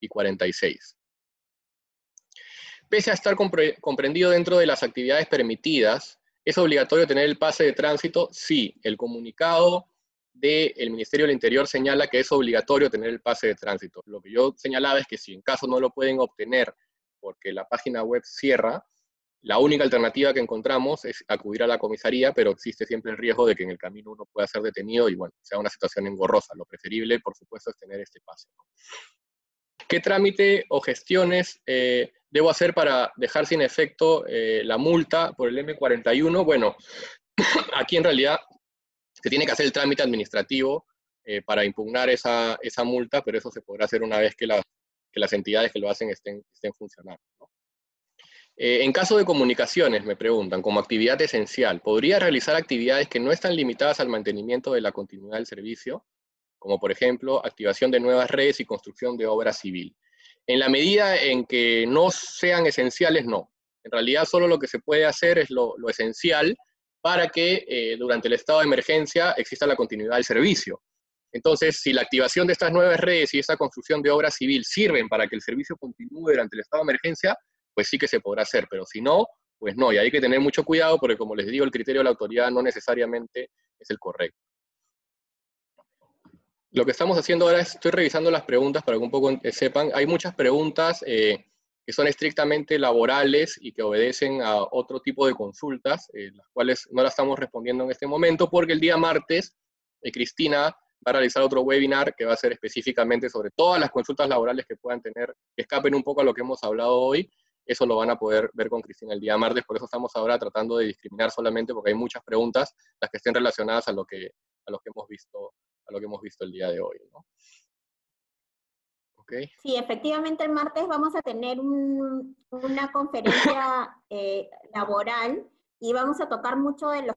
y 46. Pese a estar comprendido dentro de las actividades permitidas, ¿es obligatorio tener el pase de tránsito? Sí, el comunicado del Ministerio del Interior señala que es obligatorio tener el pase de tránsito. Lo que yo señalaba es que si en caso no lo pueden obtener porque la página web cierra, la única alternativa que encontramos es acudir a la comisaría, pero existe siempre el riesgo de que en el camino uno pueda ser detenido y, bueno, sea una situación engorrosa. Lo preferible, por supuesto, es tener este pase. ¿Qué trámite o gestiones eh, debo hacer para dejar sin efecto eh, la multa por el M41? Bueno, aquí en realidad se tiene que hacer el trámite administrativo eh, para impugnar esa, esa, multa, pero eso se podrá hacer una vez que, que las entidades que lo hacen estén, funcionando. Eh, en caso de comunicaciones, me preguntan, como actividad esencial, ¿podría realizar actividades que no están limitadas al mantenimiento de la continuidad del servicio? Como por ejemplo, activación de nuevas redes y construcción de obra civil. En la medida en que no sean esenciales, no. En realidad solo lo que se puede hacer es lo, esencial para que eh, durante el estado de emergencia exista la continuidad del servicio. Entonces, si la activación de estas nuevas redes y esta construcción de obra civil sirven para que el servicio continúe durante el estado de emergencia, pues sí que se podrá hacer, pero si no, pues no, y hay que tener mucho cuidado porque como les digo, el criterio de la autoridad no necesariamente es el correcto. Lo que estamos haciendo ahora es, estoy revisando las preguntas para que un poco sepan, hay muchas preguntas eh, que son estrictamente laborales y que obedecen a otro tipo de consultas, eh, las cuales no las estamos respondiendo en este momento, porque el día martes Cristina va a realizar otro webinar que va a ser específicamente sobre todas las consultas laborales que puedan tener, que escapen un poco a lo que hemos hablado hoy, eso lo van a poder ver con Cristina el día martes, por eso estamos ahora tratando de discriminar solamente porque hay muchas preguntas las que estén relacionadas a lo que, a que, hemos, visto, a lo que hemos visto el día de hoy. Sí, efectivamente el martes vamos a tener una conferencia eh, laboral y vamos a tocar mucho de los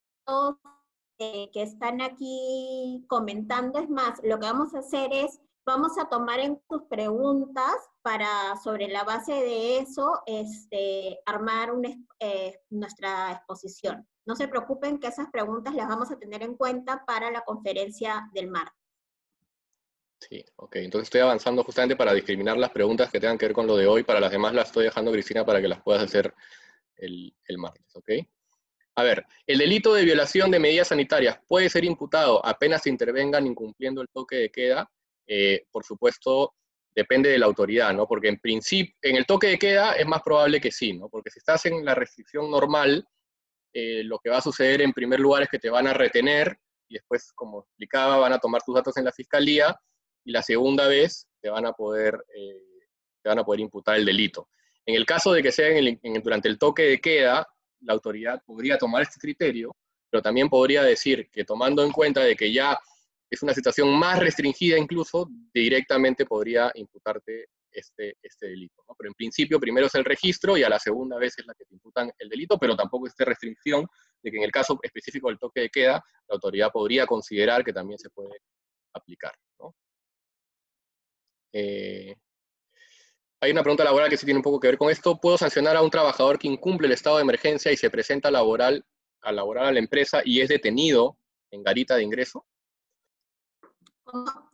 eh, que están aquí comentando. Es más, lo que vamos a hacer es Vamos a tomar en tus preguntas para, sobre la base de eso, este, armar eh, nuestra exposición. No se preocupen que esas preguntas las vamos a tener en cuenta para la conferencia del martes. Sí, ok. Entonces estoy avanzando justamente para discriminar las preguntas que tengan que ver con lo de hoy. Para las demás las estoy dejando, Cristina, para que las puedas hacer el, el martes, ¿ok? A ver, el delito de violación de medidas sanitarias puede ser imputado apenas se intervengan incumpliendo el toque de queda eh, por supuesto, depende de la autoridad, ¿no? Porque en principio, en el toque de queda es más probable que sí, ¿no? Porque si estás en la restricción normal, eh, lo que va a suceder en primer lugar es que te van a retener y después, como explicaba, van a tomar tus datos en la fiscalía y la segunda vez te van a poder, eh, te van a poder imputar el delito. En el caso de que sea durante el toque de queda, la autoridad podría tomar este criterio, pero también podría decir que tomando en cuenta de que ya es una situación más restringida incluso, directamente podría imputarte este, este delito. Pero en principio primero es el registro y a la segunda vez es la que te imputan el delito, pero tampoco esta restricción de que en el caso específico del toque de queda, la autoridad podría considerar que también se puede aplicar. Eh, hay una pregunta laboral que sí tiene un poco que ver con esto. ¿Puedo sancionar a un trabajador que incumple el estado de emergencia y se presenta laboral, a laborar a la empresa y es detenido en garita de ingreso?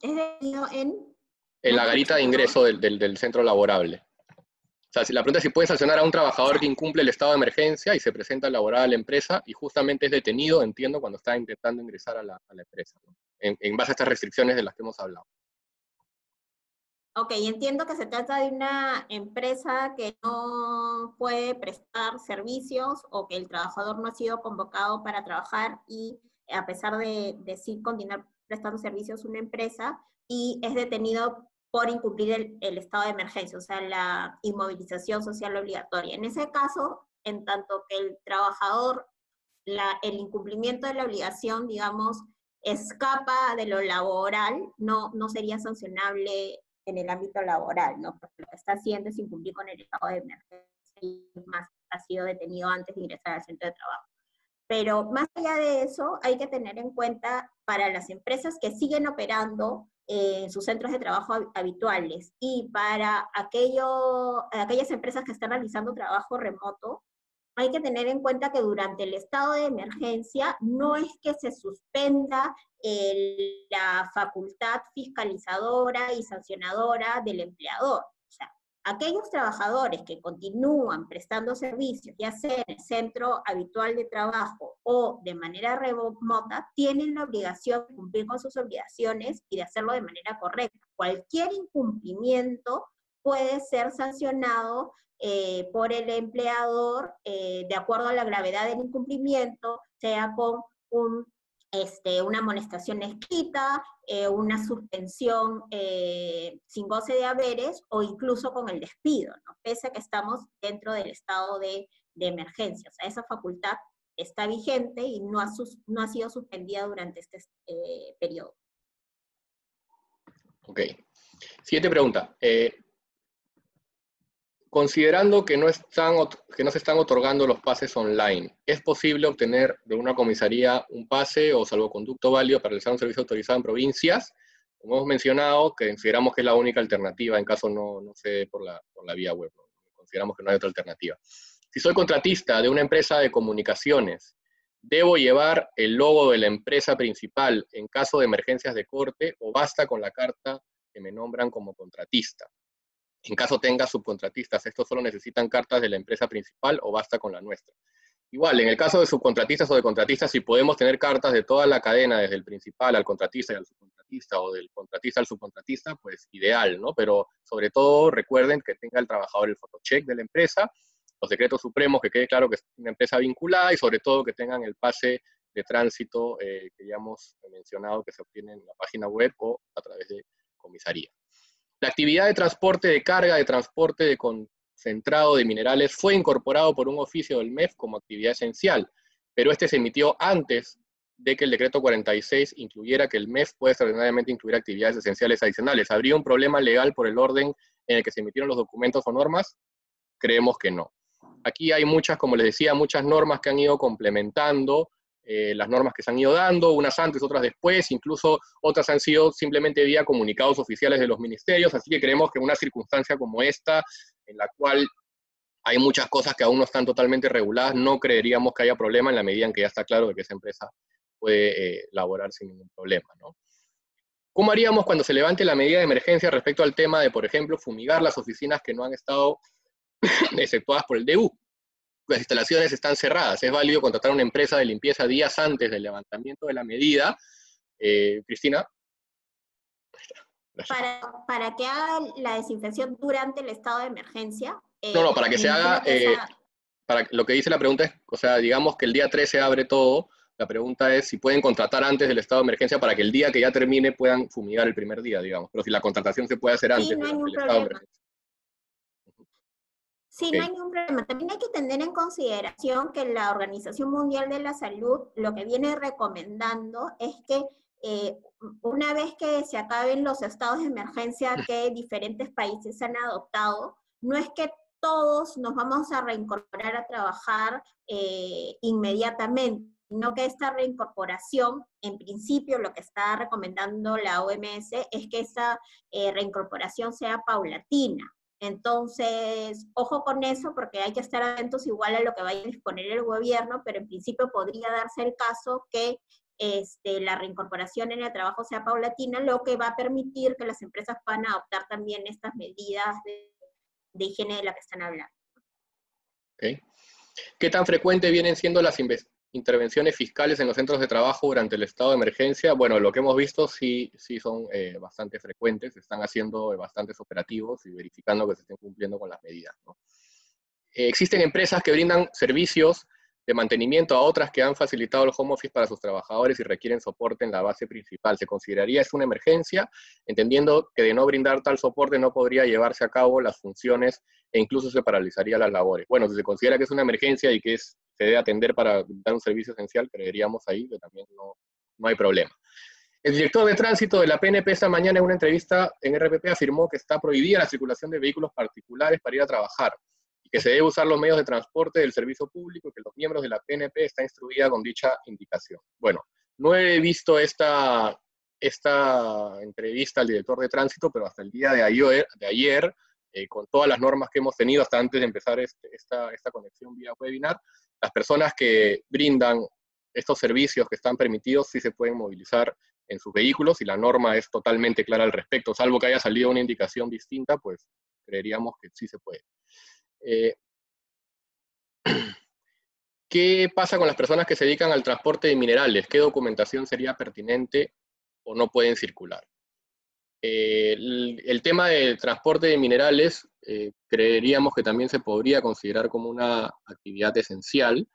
es detenido en... En la garita de ingreso del, centro laborable. O sea, si la pregunta es si puede sancionar a un trabajador que incumple el estado de emergencia y se presenta a laborar a la empresa y justamente es detenido, entiendo, cuando está intentando ingresar a la, empresa, en, base a estas restricciones de las que hemos hablado. Ok, entiendo que se trata de una empresa que no puede prestar servicios o que el trabajador no ha sido convocado para trabajar y a pesar de, de sí continuar prestando servicios una empresa y es detenido por incumplir el, estado de emergencia, o sea, la inmovilización social obligatoria. En ese caso, en tanto que el trabajador, la, el incumplimiento de la obligación, digamos, escapa de lo laboral, no, no sería sancionable en el ámbito laboral, ¿no? Porque lo que está haciendo es incumplir con el estado de emergencia y más ha sido detenido antes de ingresar al centro de trabajo. Pero más allá de eso, hay que tener en cuenta para las empresas que siguen operando en sus centros de trabajo habituales y para aquello, aquellas empresas que están realizando trabajo remoto, hay que tener en cuenta que durante el estado de emergencia no es que se suspenda la facultad fiscalizadora y sancionadora del empleador, O sea, aquellos trabajadores que continúan prestando servicios, ya sea en el centro habitual de trabajo o de manera remota, tienen la obligación de cumplir con sus obligaciones y de hacerlo de manera correcta. Cualquier incumplimiento puede ser sancionado eh, por el empleador eh, de acuerdo a la gravedad del incumplimiento, sea con un este, una amonestación escrita, eh, una suspensión sin goce de haberes o incluso con el despido, ¿no? pese a que estamos dentro del estado de, emergencia. O sea, esa facultad está vigente y no ha, no ha sido suspendida durante este periodo. Ok. Siguiente pregunta. Considerando que no, están, que no se están otorgando los pases online, ¿es posible obtener de una comisaría un pase o salvoconducto válido para realizar un servicio autorizado en provincias? Como hemos mencionado, que consideramos que es la única alternativa en caso no, no se dé por la, por la vía web. Consideramos que no hay otra alternativa. Si soy contratista de una empresa de comunicaciones, ¿debo llevar el logo de la empresa principal en caso de emergencias de corte o basta con la carta que me nombran como contratista? En caso tenga subcontratistas, estos solo necesitan cartas de la empresa principal o basta con la nuestra. Igual, en el caso de subcontratistas o de contratistas, si podemos tener cartas de toda la cadena, desde el principal al contratista y al subcontratista, o del contratista al subcontratista, pues ideal, ¿no? Pero sobre todo recuerden que tenga el trabajador el photocheck de la empresa, los decretos supremos, que quede claro que es una empresa vinculada y sobre todo que tengan el pase de tránsito eh, que ya hemos mencionado que se obtiene en la página web o a través de comisaría. La actividad de transporte de carga, de transporte de concentrado de minerales fue incorporado por un oficio del MEF como actividad esencial, pero este se emitió antes de que el decreto 46 incluyera que el MEF puede extraordinariamente incluir actividades esenciales adicionales. ¿Habría un problema legal por el orden en el que se emitieron los documentos o normas? Creemos que no. Aquí hay muchas, como les decía, muchas normas que han ido complementando eh, las normas que se han ido dando, unas antes, otras después, incluso otras han sido simplemente vía comunicados oficiales de los ministerios, así que creemos que una circunstancia como esta, en la cual hay muchas cosas que aún no están totalmente reguladas, no creeríamos que haya problema en la medida en que ya está claro que esa empresa puede eh, laborar sin ningún problema. ¿Cómo haríamos cuando se levante la medida de emergencia respecto al tema de, por ejemplo, fumigar las oficinas que no han estado exceptuadas por el DU? Las instalaciones están cerradas. Es válido contratar una empresa de limpieza días antes del levantamiento de la medida. Eh, Cristina. Para, que haga la desinfección durante el estado de emergencia. no, no, para que se haga, eh, para lo que dice la pregunta es, o sea, digamos que el día 13 abre todo, la pregunta es si pueden contratar antes del estado de emergencia para que el día que ya termine puedan fumigar el primer día, digamos, pero si la contratación se puede hacer antes del estado de emergencia. Sí, no hay ningún problema. También hay que tener en consideración que la Organización Mundial de la Salud lo que viene recomendando es que eh, una vez que se acaben los estados de emergencia que diferentes países han adoptado, no es que todos nos vamos a reincorporar a trabajar eh, inmediatamente, sino que esta reincorporación, en principio lo que está recomendando la OMS es que esa eh, reincorporación sea paulatina. Entonces, ojo con eso porque hay que estar atentos igual a lo que vaya a disponer el gobierno, pero en principio podría darse el caso que este, la reincorporación en el trabajo sea paulatina, lo que va a permitir que las empresas puedan adoptar también estas medidas de, higiene de las que están hablando. ¿Qué tan frecuente vienen siendo las, intervenciones fiscales en los centros de trabajo durante el estado de emergencia, bueno, lo que hemos visto sí, sí son eh, bastante frecuentes, están haciendo bastantes operativos y verificando que se estén cumpliendo con las medidas. Eh, existen empresas que brindan servicios de mantenimiento a otras que han facilitado el home office para sus trabajadores y requieren soporte en la base principal. ¿Se consideraría es una emergencia? Entendiendo que de no brindar tal soporte no podría llevarse a cabo las funciones e incluso se paralizaría las labores. Bueno, si se considera que es una emergencia y que es se debe atender para dar un servicio esencial, creeríamos ahí que también no, no hay problema. El director de tránsito de la PNP esta mañana en una entrevista en RPP afirmó que está prohibida la circulación de vehículos particulares para ir a trabajar que se debe usar los medios de transporte del servicio público y que los miembros de la PNP están instruida con dicha indicación. Bueno, no he visto esta, esta entrevista al director de tránsito, pero hasta el día de ayer, eh, con todas las normas que hemos tenido hasta antes de empezar este, esta, esta conexión vía webinar, las personas que brindan estos servicios que están permitidos sí se pueden movilizar en sus vehículos y la norma es totalmente clara al respecto, salvo que haya salido una indicación distinta, pues creeríamos que sí se puede. Eh, ¿Qué pasa con las personas que se dedican al transporte de minerales? ¿Qué documentación sería pertinente o no pueden circular? Eh, el, tema del transporte de minerales eh, creeríamos que también se podría considerar como una actividad esencial.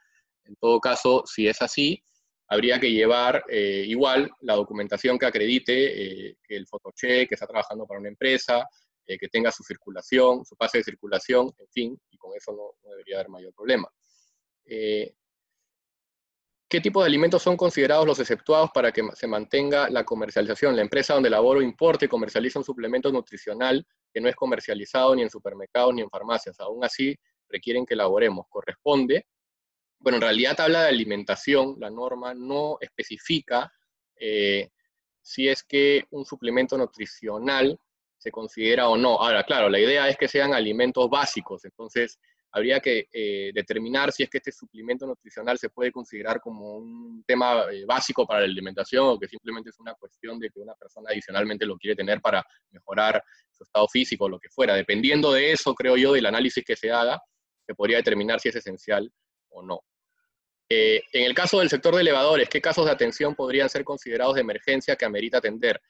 En todo caso, si es así, habría que llevar igual la documentación que acredite que el fotoche, que está trabajando para una empresa, que tenga su circulación, su pase de circulación, en fin, y con eso no, debería haber mayor problema. ¿Qué tipo de alimentos son considerados los exceptuados para que se mantenga la comercialización? La empresa donde laboro importe y comercializa un suplemento nutricional que no es comercializado ni en supermercados ni en farmacias. Aún así, requieren que elaboremos. Corresponde. Bueno, en realidad habla de alimentación. La norma no especifica eh, si es que un suplemento nutricional se considera o no. Ahora, claro, la idea es que sean alimentos básicos. Entonces, habría que eh, determinar si es que este suplemento nutricional se puede considerar como un tema eh, básico para la alimentación o que simplemente es una cuestión de que una persona adicionalmente lo quiere tener para mejorar su estado físico o lo que fuera. Dependiendo de eso, creo yo, del análisis que se haga, se podría determinar si es esencial o no. Eh, en el caso del sector de elevadores, ¿qué casos de atención podrían ser considerados de emergencia que amerita atender?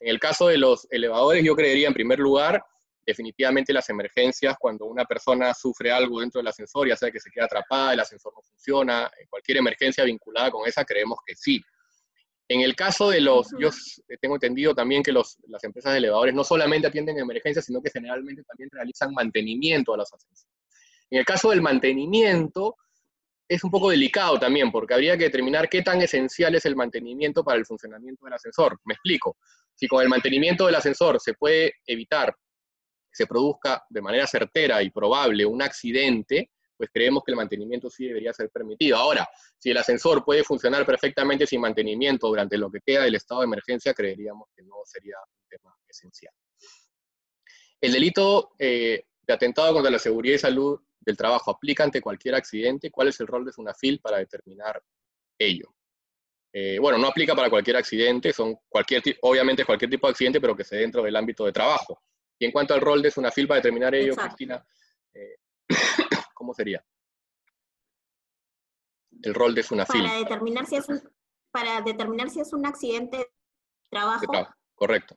En el caso de los elevadores, yo creería en primer lugar definitivamente las emergencias, cuando una persona sufre algo dentro del ascensor, ya sea que se queda atrapada, el ascensor no funciona, eh, cualquier emergencia vinculada con esa, creemos que sí. En el caso de los, yo tengo entendido también que los, las empresas de elevadores no solamente atienden emergencias, sino que generalmente también realizan mantenimiento a los ascensores. En el caso del mantenimiento, es un poco delicado también, porque habría que determinar qué tan esencial es el mantenimiento para el funcionamiento del ascensor. Me explico. Si con el mantenimiento del ascensor se puede evitar se produzca de manera certera y probable un accidente, pues creemos que el mantenimiento sí debería ser permitido. Ahora, si el ascensor puede funcionar perfectamente sin mantenimiento durante lo que queda del estado de emergencia, creeríamos que no sería un tema esencial. El delito eh, de atentado contra la seguridad y salud del trabajo aplica ante cualquier accidente. ¿Cuál es el rol de SUNAFIL para determinar ello? Eh, bueno, no aplica para cualquier accidente, son cualquier, obviamente cualquier tipo de accidente, pero que se dentro del ámbito de trabajo. Y en cuanto al rol de Sunafil para determinar ello, Cristina, eh, ¿cómo sería? El rol de Sunafil. Para determinar si es un, para determinar si es un accidente de trabajo. correcto.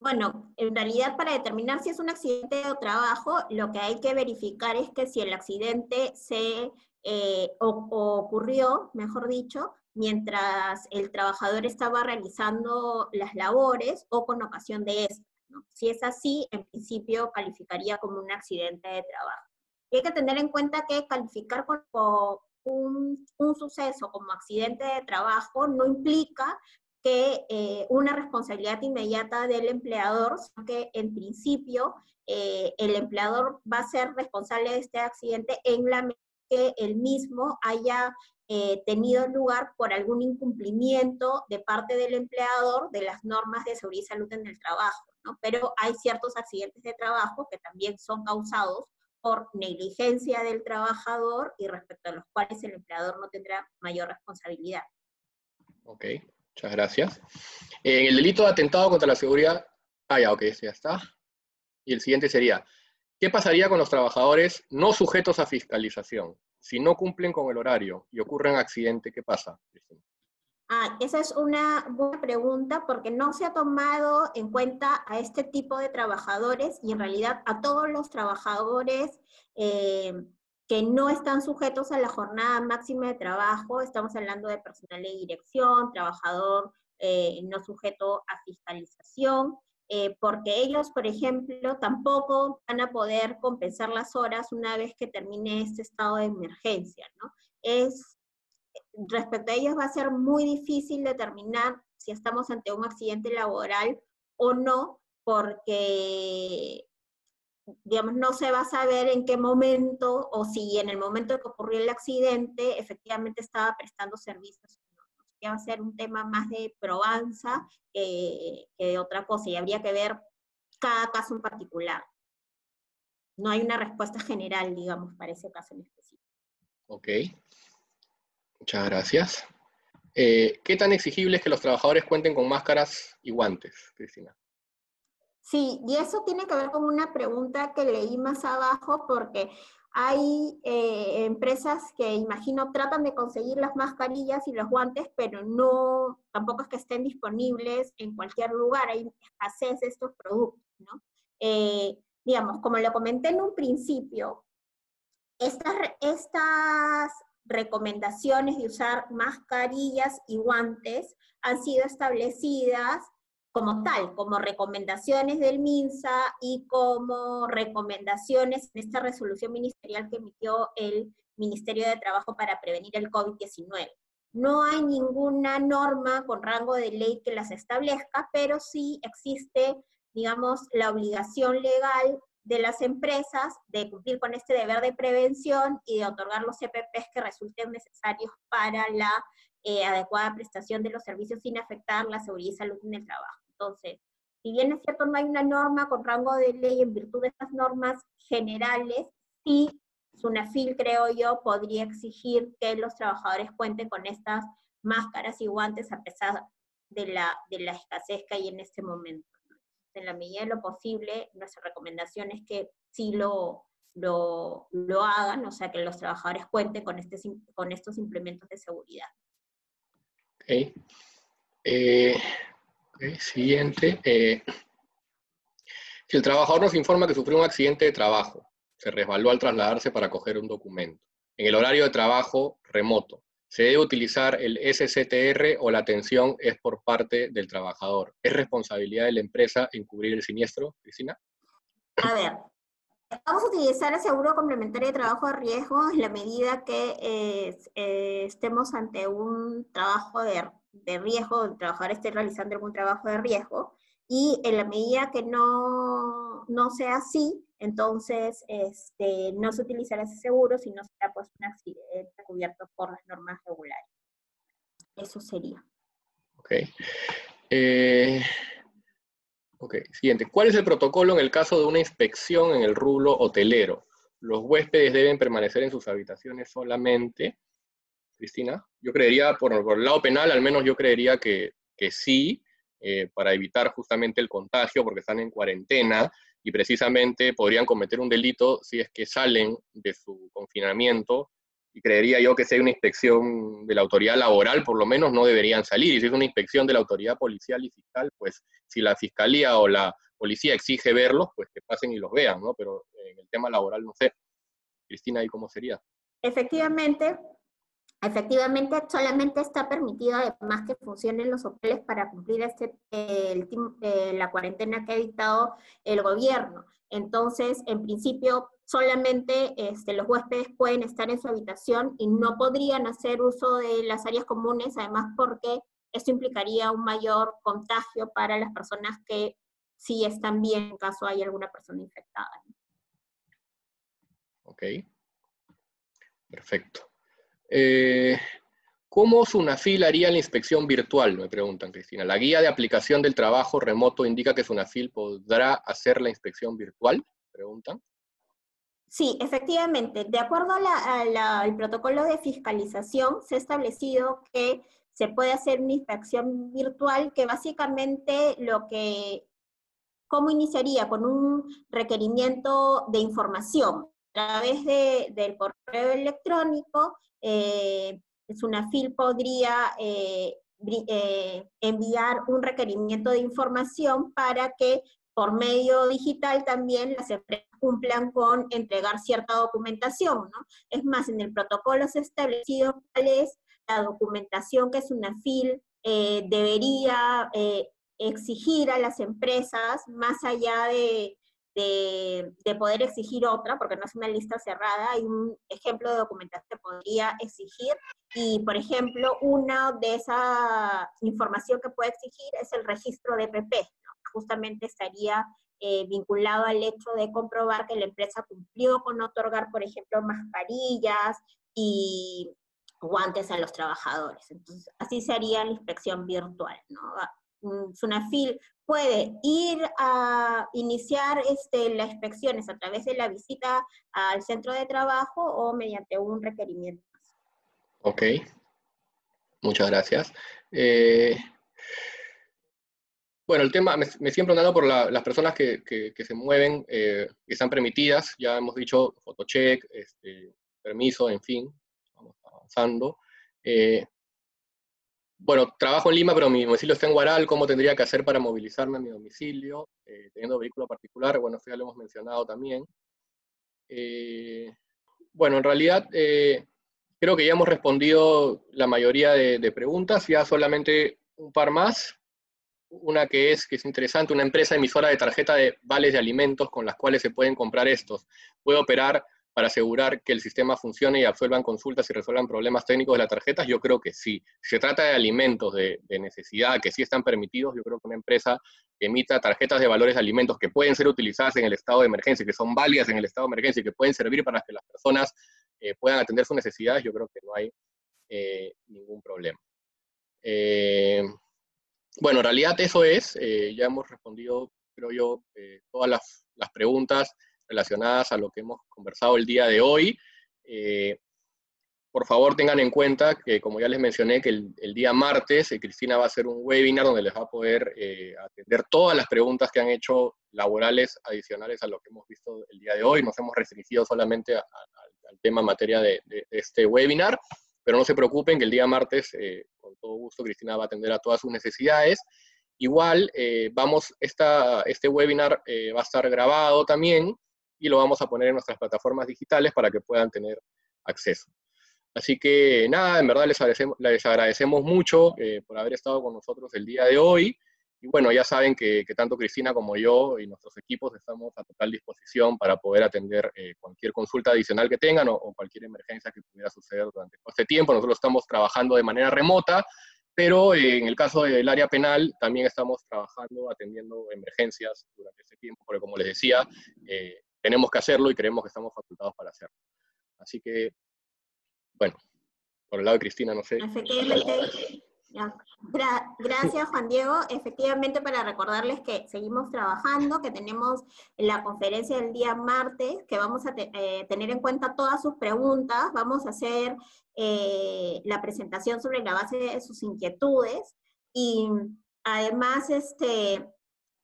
Bueno, en realidad para determinar si es un accidente de trabajo, lo que hay que verificar es que si el accidente se eh, ocurrió, mejor dicho, mientras el trabajador estaba realizando las labores o con ocasión de esto. Si es así, en principio calificaría como un accidente de trabajo. hay que tener en cuenta que calificar como un, suceso como accidente de trabajo no implica que eh, una responsabilidad inmediata del empleador, sino que en principio eh, el empleador va a ser responsable de este accidente en la que él mismo haya eh, tenido lugar por algún incumplimiento de parte del empleador de las normas de seguridad y salud en el trabajo, ¿no? Pero hay ciertos accidentes de trabajo que también son causados por negligencia del trabajador y respecto a los cuales el empleador no tendrá mayor responsabilidad. Ok, muchas gracias. En el delito de atentado contra la seguridad, ah, ya, ok, ya está. Y el siguiente sería, ¿qué pasaría con los trabajadores no sujetos a fiscalización? si no cumplen con el horario y ocurre un accidente, ¿qué pasa? Ah, esa es una buena pregunta porque no se ha tomado en cuenta a este tipo de trabajadores y en realidad a todos los trabajadores eh, que no están sujetos a la jornada máxima de trabajo. Estamos hablando de personal de dirección, trabajador eh, no sujeto a fiscalización. Eh, porque ellos, por ejemplo, tampoco van a poder compensar las horas una vez que termine este estado de emergencia, ¿no? Es, respecto a ellos va a ser muy difícil determinar si estamos ante un accidente laboral o no, porque, digamos, no se va a saber en qué momento o si en el momento que ocurrió el accidente efectivamente estaba prestando servicios que va a ser un tema más de probanza que, de otra cosa y habría que ver cada caso en particular. No hay una respuesta general, digamos, para ese caso en específico. Ok. Muchas gracias. Eh, ¿Qué tan exigible es que los trabajadores cuenten con máscaras y guantes, Cristina? Sí, y eso tiene que ver con una pregunta que leí más abajo, porque hay eh, empresas que imagino tratan de conseguir las mascarillas y los guantes, pero no, tampoco es que estén disponibles en cualquier lugar, hay escasez de estos productos, ¿no? Eh, digamos, como lo comenté en un principio, estas, estas recomendaciones de usar mascarillas y guantes han sido establecidas como tal, como recomendaciones del MINSA y como recomendaciones en esta resolución ministerial que emitió el Ministerio de Trabajo para prevenir el COVID-19. No hay ninguna norma con rango de ley que las establezca, pero sí existe, digamos, la obligación legal de las empresas de cumplir con este deber de prevención y de otorgar los CPPs que resulten necesarios para la eh, adecuada prestación de los servicios sin afectar la seguridad y salud en el trabajo. Entonces, si bien es cierto, no hay una norma con rango de ley en virtud de estas normas generales, sí SUNAFIL, creo yo, podría exigir que los trabajadores cuenten con estas máscaras y guantes a pesar de la, escasez que hay en este momento. En la medida de lo posible, nuestra recomendación es que sí lo, lo, lo hagan, o sea, que los trabajadores cuenten con, este, con estos implementos de seguridad. Ok. Eh, siguiente. Eh, si el trabajador nos informa que sufrió un accidente de trabajo, se resbaló al trasladarse para coger un documento, en el horario de trabajo remoto, ¿se debe utilizar el SCTR o la atención es por parte del trabajador? ¿Es responsabilidad de la empresa en cubrir el siniestro, Cristina? A ver, vamos a utilizar el seguro complementario de trabajo de riesgo en la medida que eh, eh, estemos ante un trabajo de de riesgo, el trabajador esté realizando algún trabajo de riesgo, y en la medida que no, no sea así, entonces este, no se utilizará ese seguro, sino será pues un accidente cubierto por las normas regulares. Eso sería. Ok. Eh, ok, siguiente. ¿Cuál es el protocolo en el caso de una inspección en el rublo hotelero? ¿Los huéspedes deben permanecer en sus habitaciones solamente? Cristina? Yo creería, por, el lado penal, al menos yo creería que, sí, eh, para evitar justamente el contagio, porque están en cuarentena y precisamente podrían cometer un delito si es que salen de su confinamiento. Y creería yo que si hay una inspección de la autoridad laboral, por lo menos no deberían salir. Y si es una inspección de la autoridad policial y fiscal, pues si la fiscalía o la policía exige verlos, pues que pasen y los vean, ¿no? Pero en el tema laboral no sé. Cristina, ¿y cómo sería? Efectivamente, Efectivamente, solamente está permitido además que funcionen los hoteles para cumplir este, el, eh, la cuarentena que ha dictado el gobierno. Entonces, en principio, solamente este, los huéspedes pueden estar en su habitación y no podrían hacer uso de las áreas comunes, además porque esto implicaría un mayor contagio para las personas que sí están bien en caso hay alguna persona infectada. Ok, perfecto. Eh, ¿Cómo Sunafil haría la inspección virtual? Me preguntan, Cristina. ¿La guía de aplicación del trabajo remoto indica que Sunafil podrá hacer la inspección virtual? Preguntan. Sí, efectivamente. De acuerdo al protocolo de fiscalización, se ha establecido que se puede hacer una inspección virtual que básicamente lo que, ¿cómo iniciaría? Con un requerimiento de información a través del correo electrónico eh, SUNAFIL podría eh, eh, enviar un requerimiento de información para que por medio digital también las empresas cumplan con entregar cierta documentación, ¿no? Es más, en el protocolo se ha establecido cuál es la documentación que SUNAFIL eh, debería exigir a las empresas, más allá de, de, poder exigir otra, porque no es una lista cerrada, hay un ejemplo de documentación que podría exigir, y por ejemplo, una de esa información que puede exigir es el registro de PP, justamente estaría eh, vinculado al hecho de comprobar que la empresa cumplió con otorgar, por ejemplo, mascarillas y guantes a los trabajadores. Entonces, así sería la inspección virtual, ¿no? Sunafil puede ir a iniciar este, las inspecciones a través de la visita al centro de trabajo o mediante un requerimiento. Ok, muchas gracias. Eh, bueno, el tema, me, siempre andando por las personas que, se mueven, que están permitidas, ya hemos dicho fotocheck, este, permiso, en fin, vamos avanzando. bueno, trabajo en Lima, pero mi domicilio está en Guaral, ¿cómo tendría que hacer para movilizarme a mi domicilio? teniendo vehículo particular, bueno, eso ya lo hemos mencionado también. bueno, en realidad Creo que ya hemos respondido la mayoría de, preguntas, ya solamente un par más. Una que es, que es interesante, una empresa emisora de tarjeta de vales de alimentos con las cuales se pueden comprar estos. ¿Puede operar para asegurar que el sistema funcione y absuelvan consultas y resuelvan problemas técnicos de las tarjetas? Yo creo que sí. Si se trata de alimentos de, necesidad que sí están permitidos, yo creo que una empresa que emita tarjetas de valores de alimentos que pueden ser utilizadas en el estado de emergencia, que son válidas en el estado de emergencia y que pueden servir para que las personas eh, puedan atender sus necesidades, yo creo que no hay eh, ningún problema. Eh, bueno, en realidad eso es, ya hemos respondido, creo yo, todas las, preguntas relacionadas a lo que hemos conversado el día de hoy. por favor, tengan en cuenta que, como ya les mencioné, que el, día martes Cristina va a hacer un webinar donde les va a poder atender todas las preguntas que han hecho laborales adicionales a lo que hemos visto el día de hoy. Nos hemos restringido solamente al tema materia de, este webinar, pero no se preocupen que el día martes, eh, con todo gusto, Cristina va a atender a todas sus necesidades. Igual, eh, vamos, esta, este webinar eh, va a estar grabado también y lo vamos a poner en nuestras plataformas digitales para que puedan tener acceso. Así que nada, en verdad les agradecemos, les agradecemos mucho por haber estado con nosotros el día de hoy. Y bueno, ya saben que, tanto Cristina como yo y nuestros equipos estamos a total disposición para poder atender eh, cualquier consulta adicional que tengan o, cualquier emergencia que pudiera suceder durante este tiempo. Nosotros estamos trabajando de manera remota, pero eh, en el caso del área penal también estamos trabajando, atendiendo emergencias durante este tiempo, porque como les decía, eh, tenemos que hacerlo y creemos que estamos facultados para hacerlo. Así que, bueno, por el lado de Cristina, no sé. Gracias, Juan Diego. Efectivamente, para recordarles que seguimos trabajando, que tenemos la conferencia del día martes, que vamos a eh, tener en cuenta todas sus preguntas, vamos a hacer eh, la presentación sobre la base de sus inquietudes. Y además este,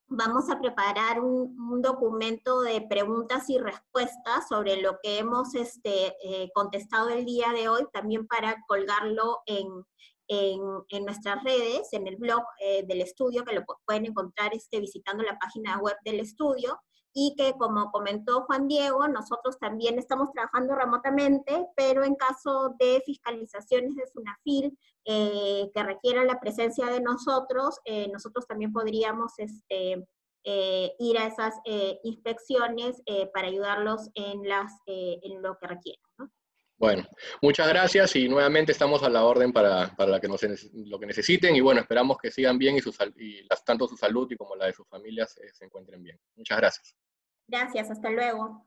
vamos a preparar un, documento de preguntas y respuestas sobre lo que hemos este, eh, contestado el día de hoy, también para colgarlo en, en, nuestras redes, en el blog eh, del estudio, que lo pueden encontrar este, visitando la página web del estudio, y que como comentó Juan Diego, nosotros también estamos trabajando remotamente, pero en caso de fiscalizaciones de SUNAFIL eh, que requieran la presencia de nosotros, eh, nosotros también podríamos este, ir a esas inspecciones para ayudarlos en, las, en lo que requieran. ¿no? Bueno, muchas gracias y nuevamente estamos a la orden para, para que nos, lo que necesiten y bueno, esperamos que sigan bien y, su, y tanto su salud y como la de sus familias eh, se encuentren bien. Muchas gracias. Gracias, hasta luego.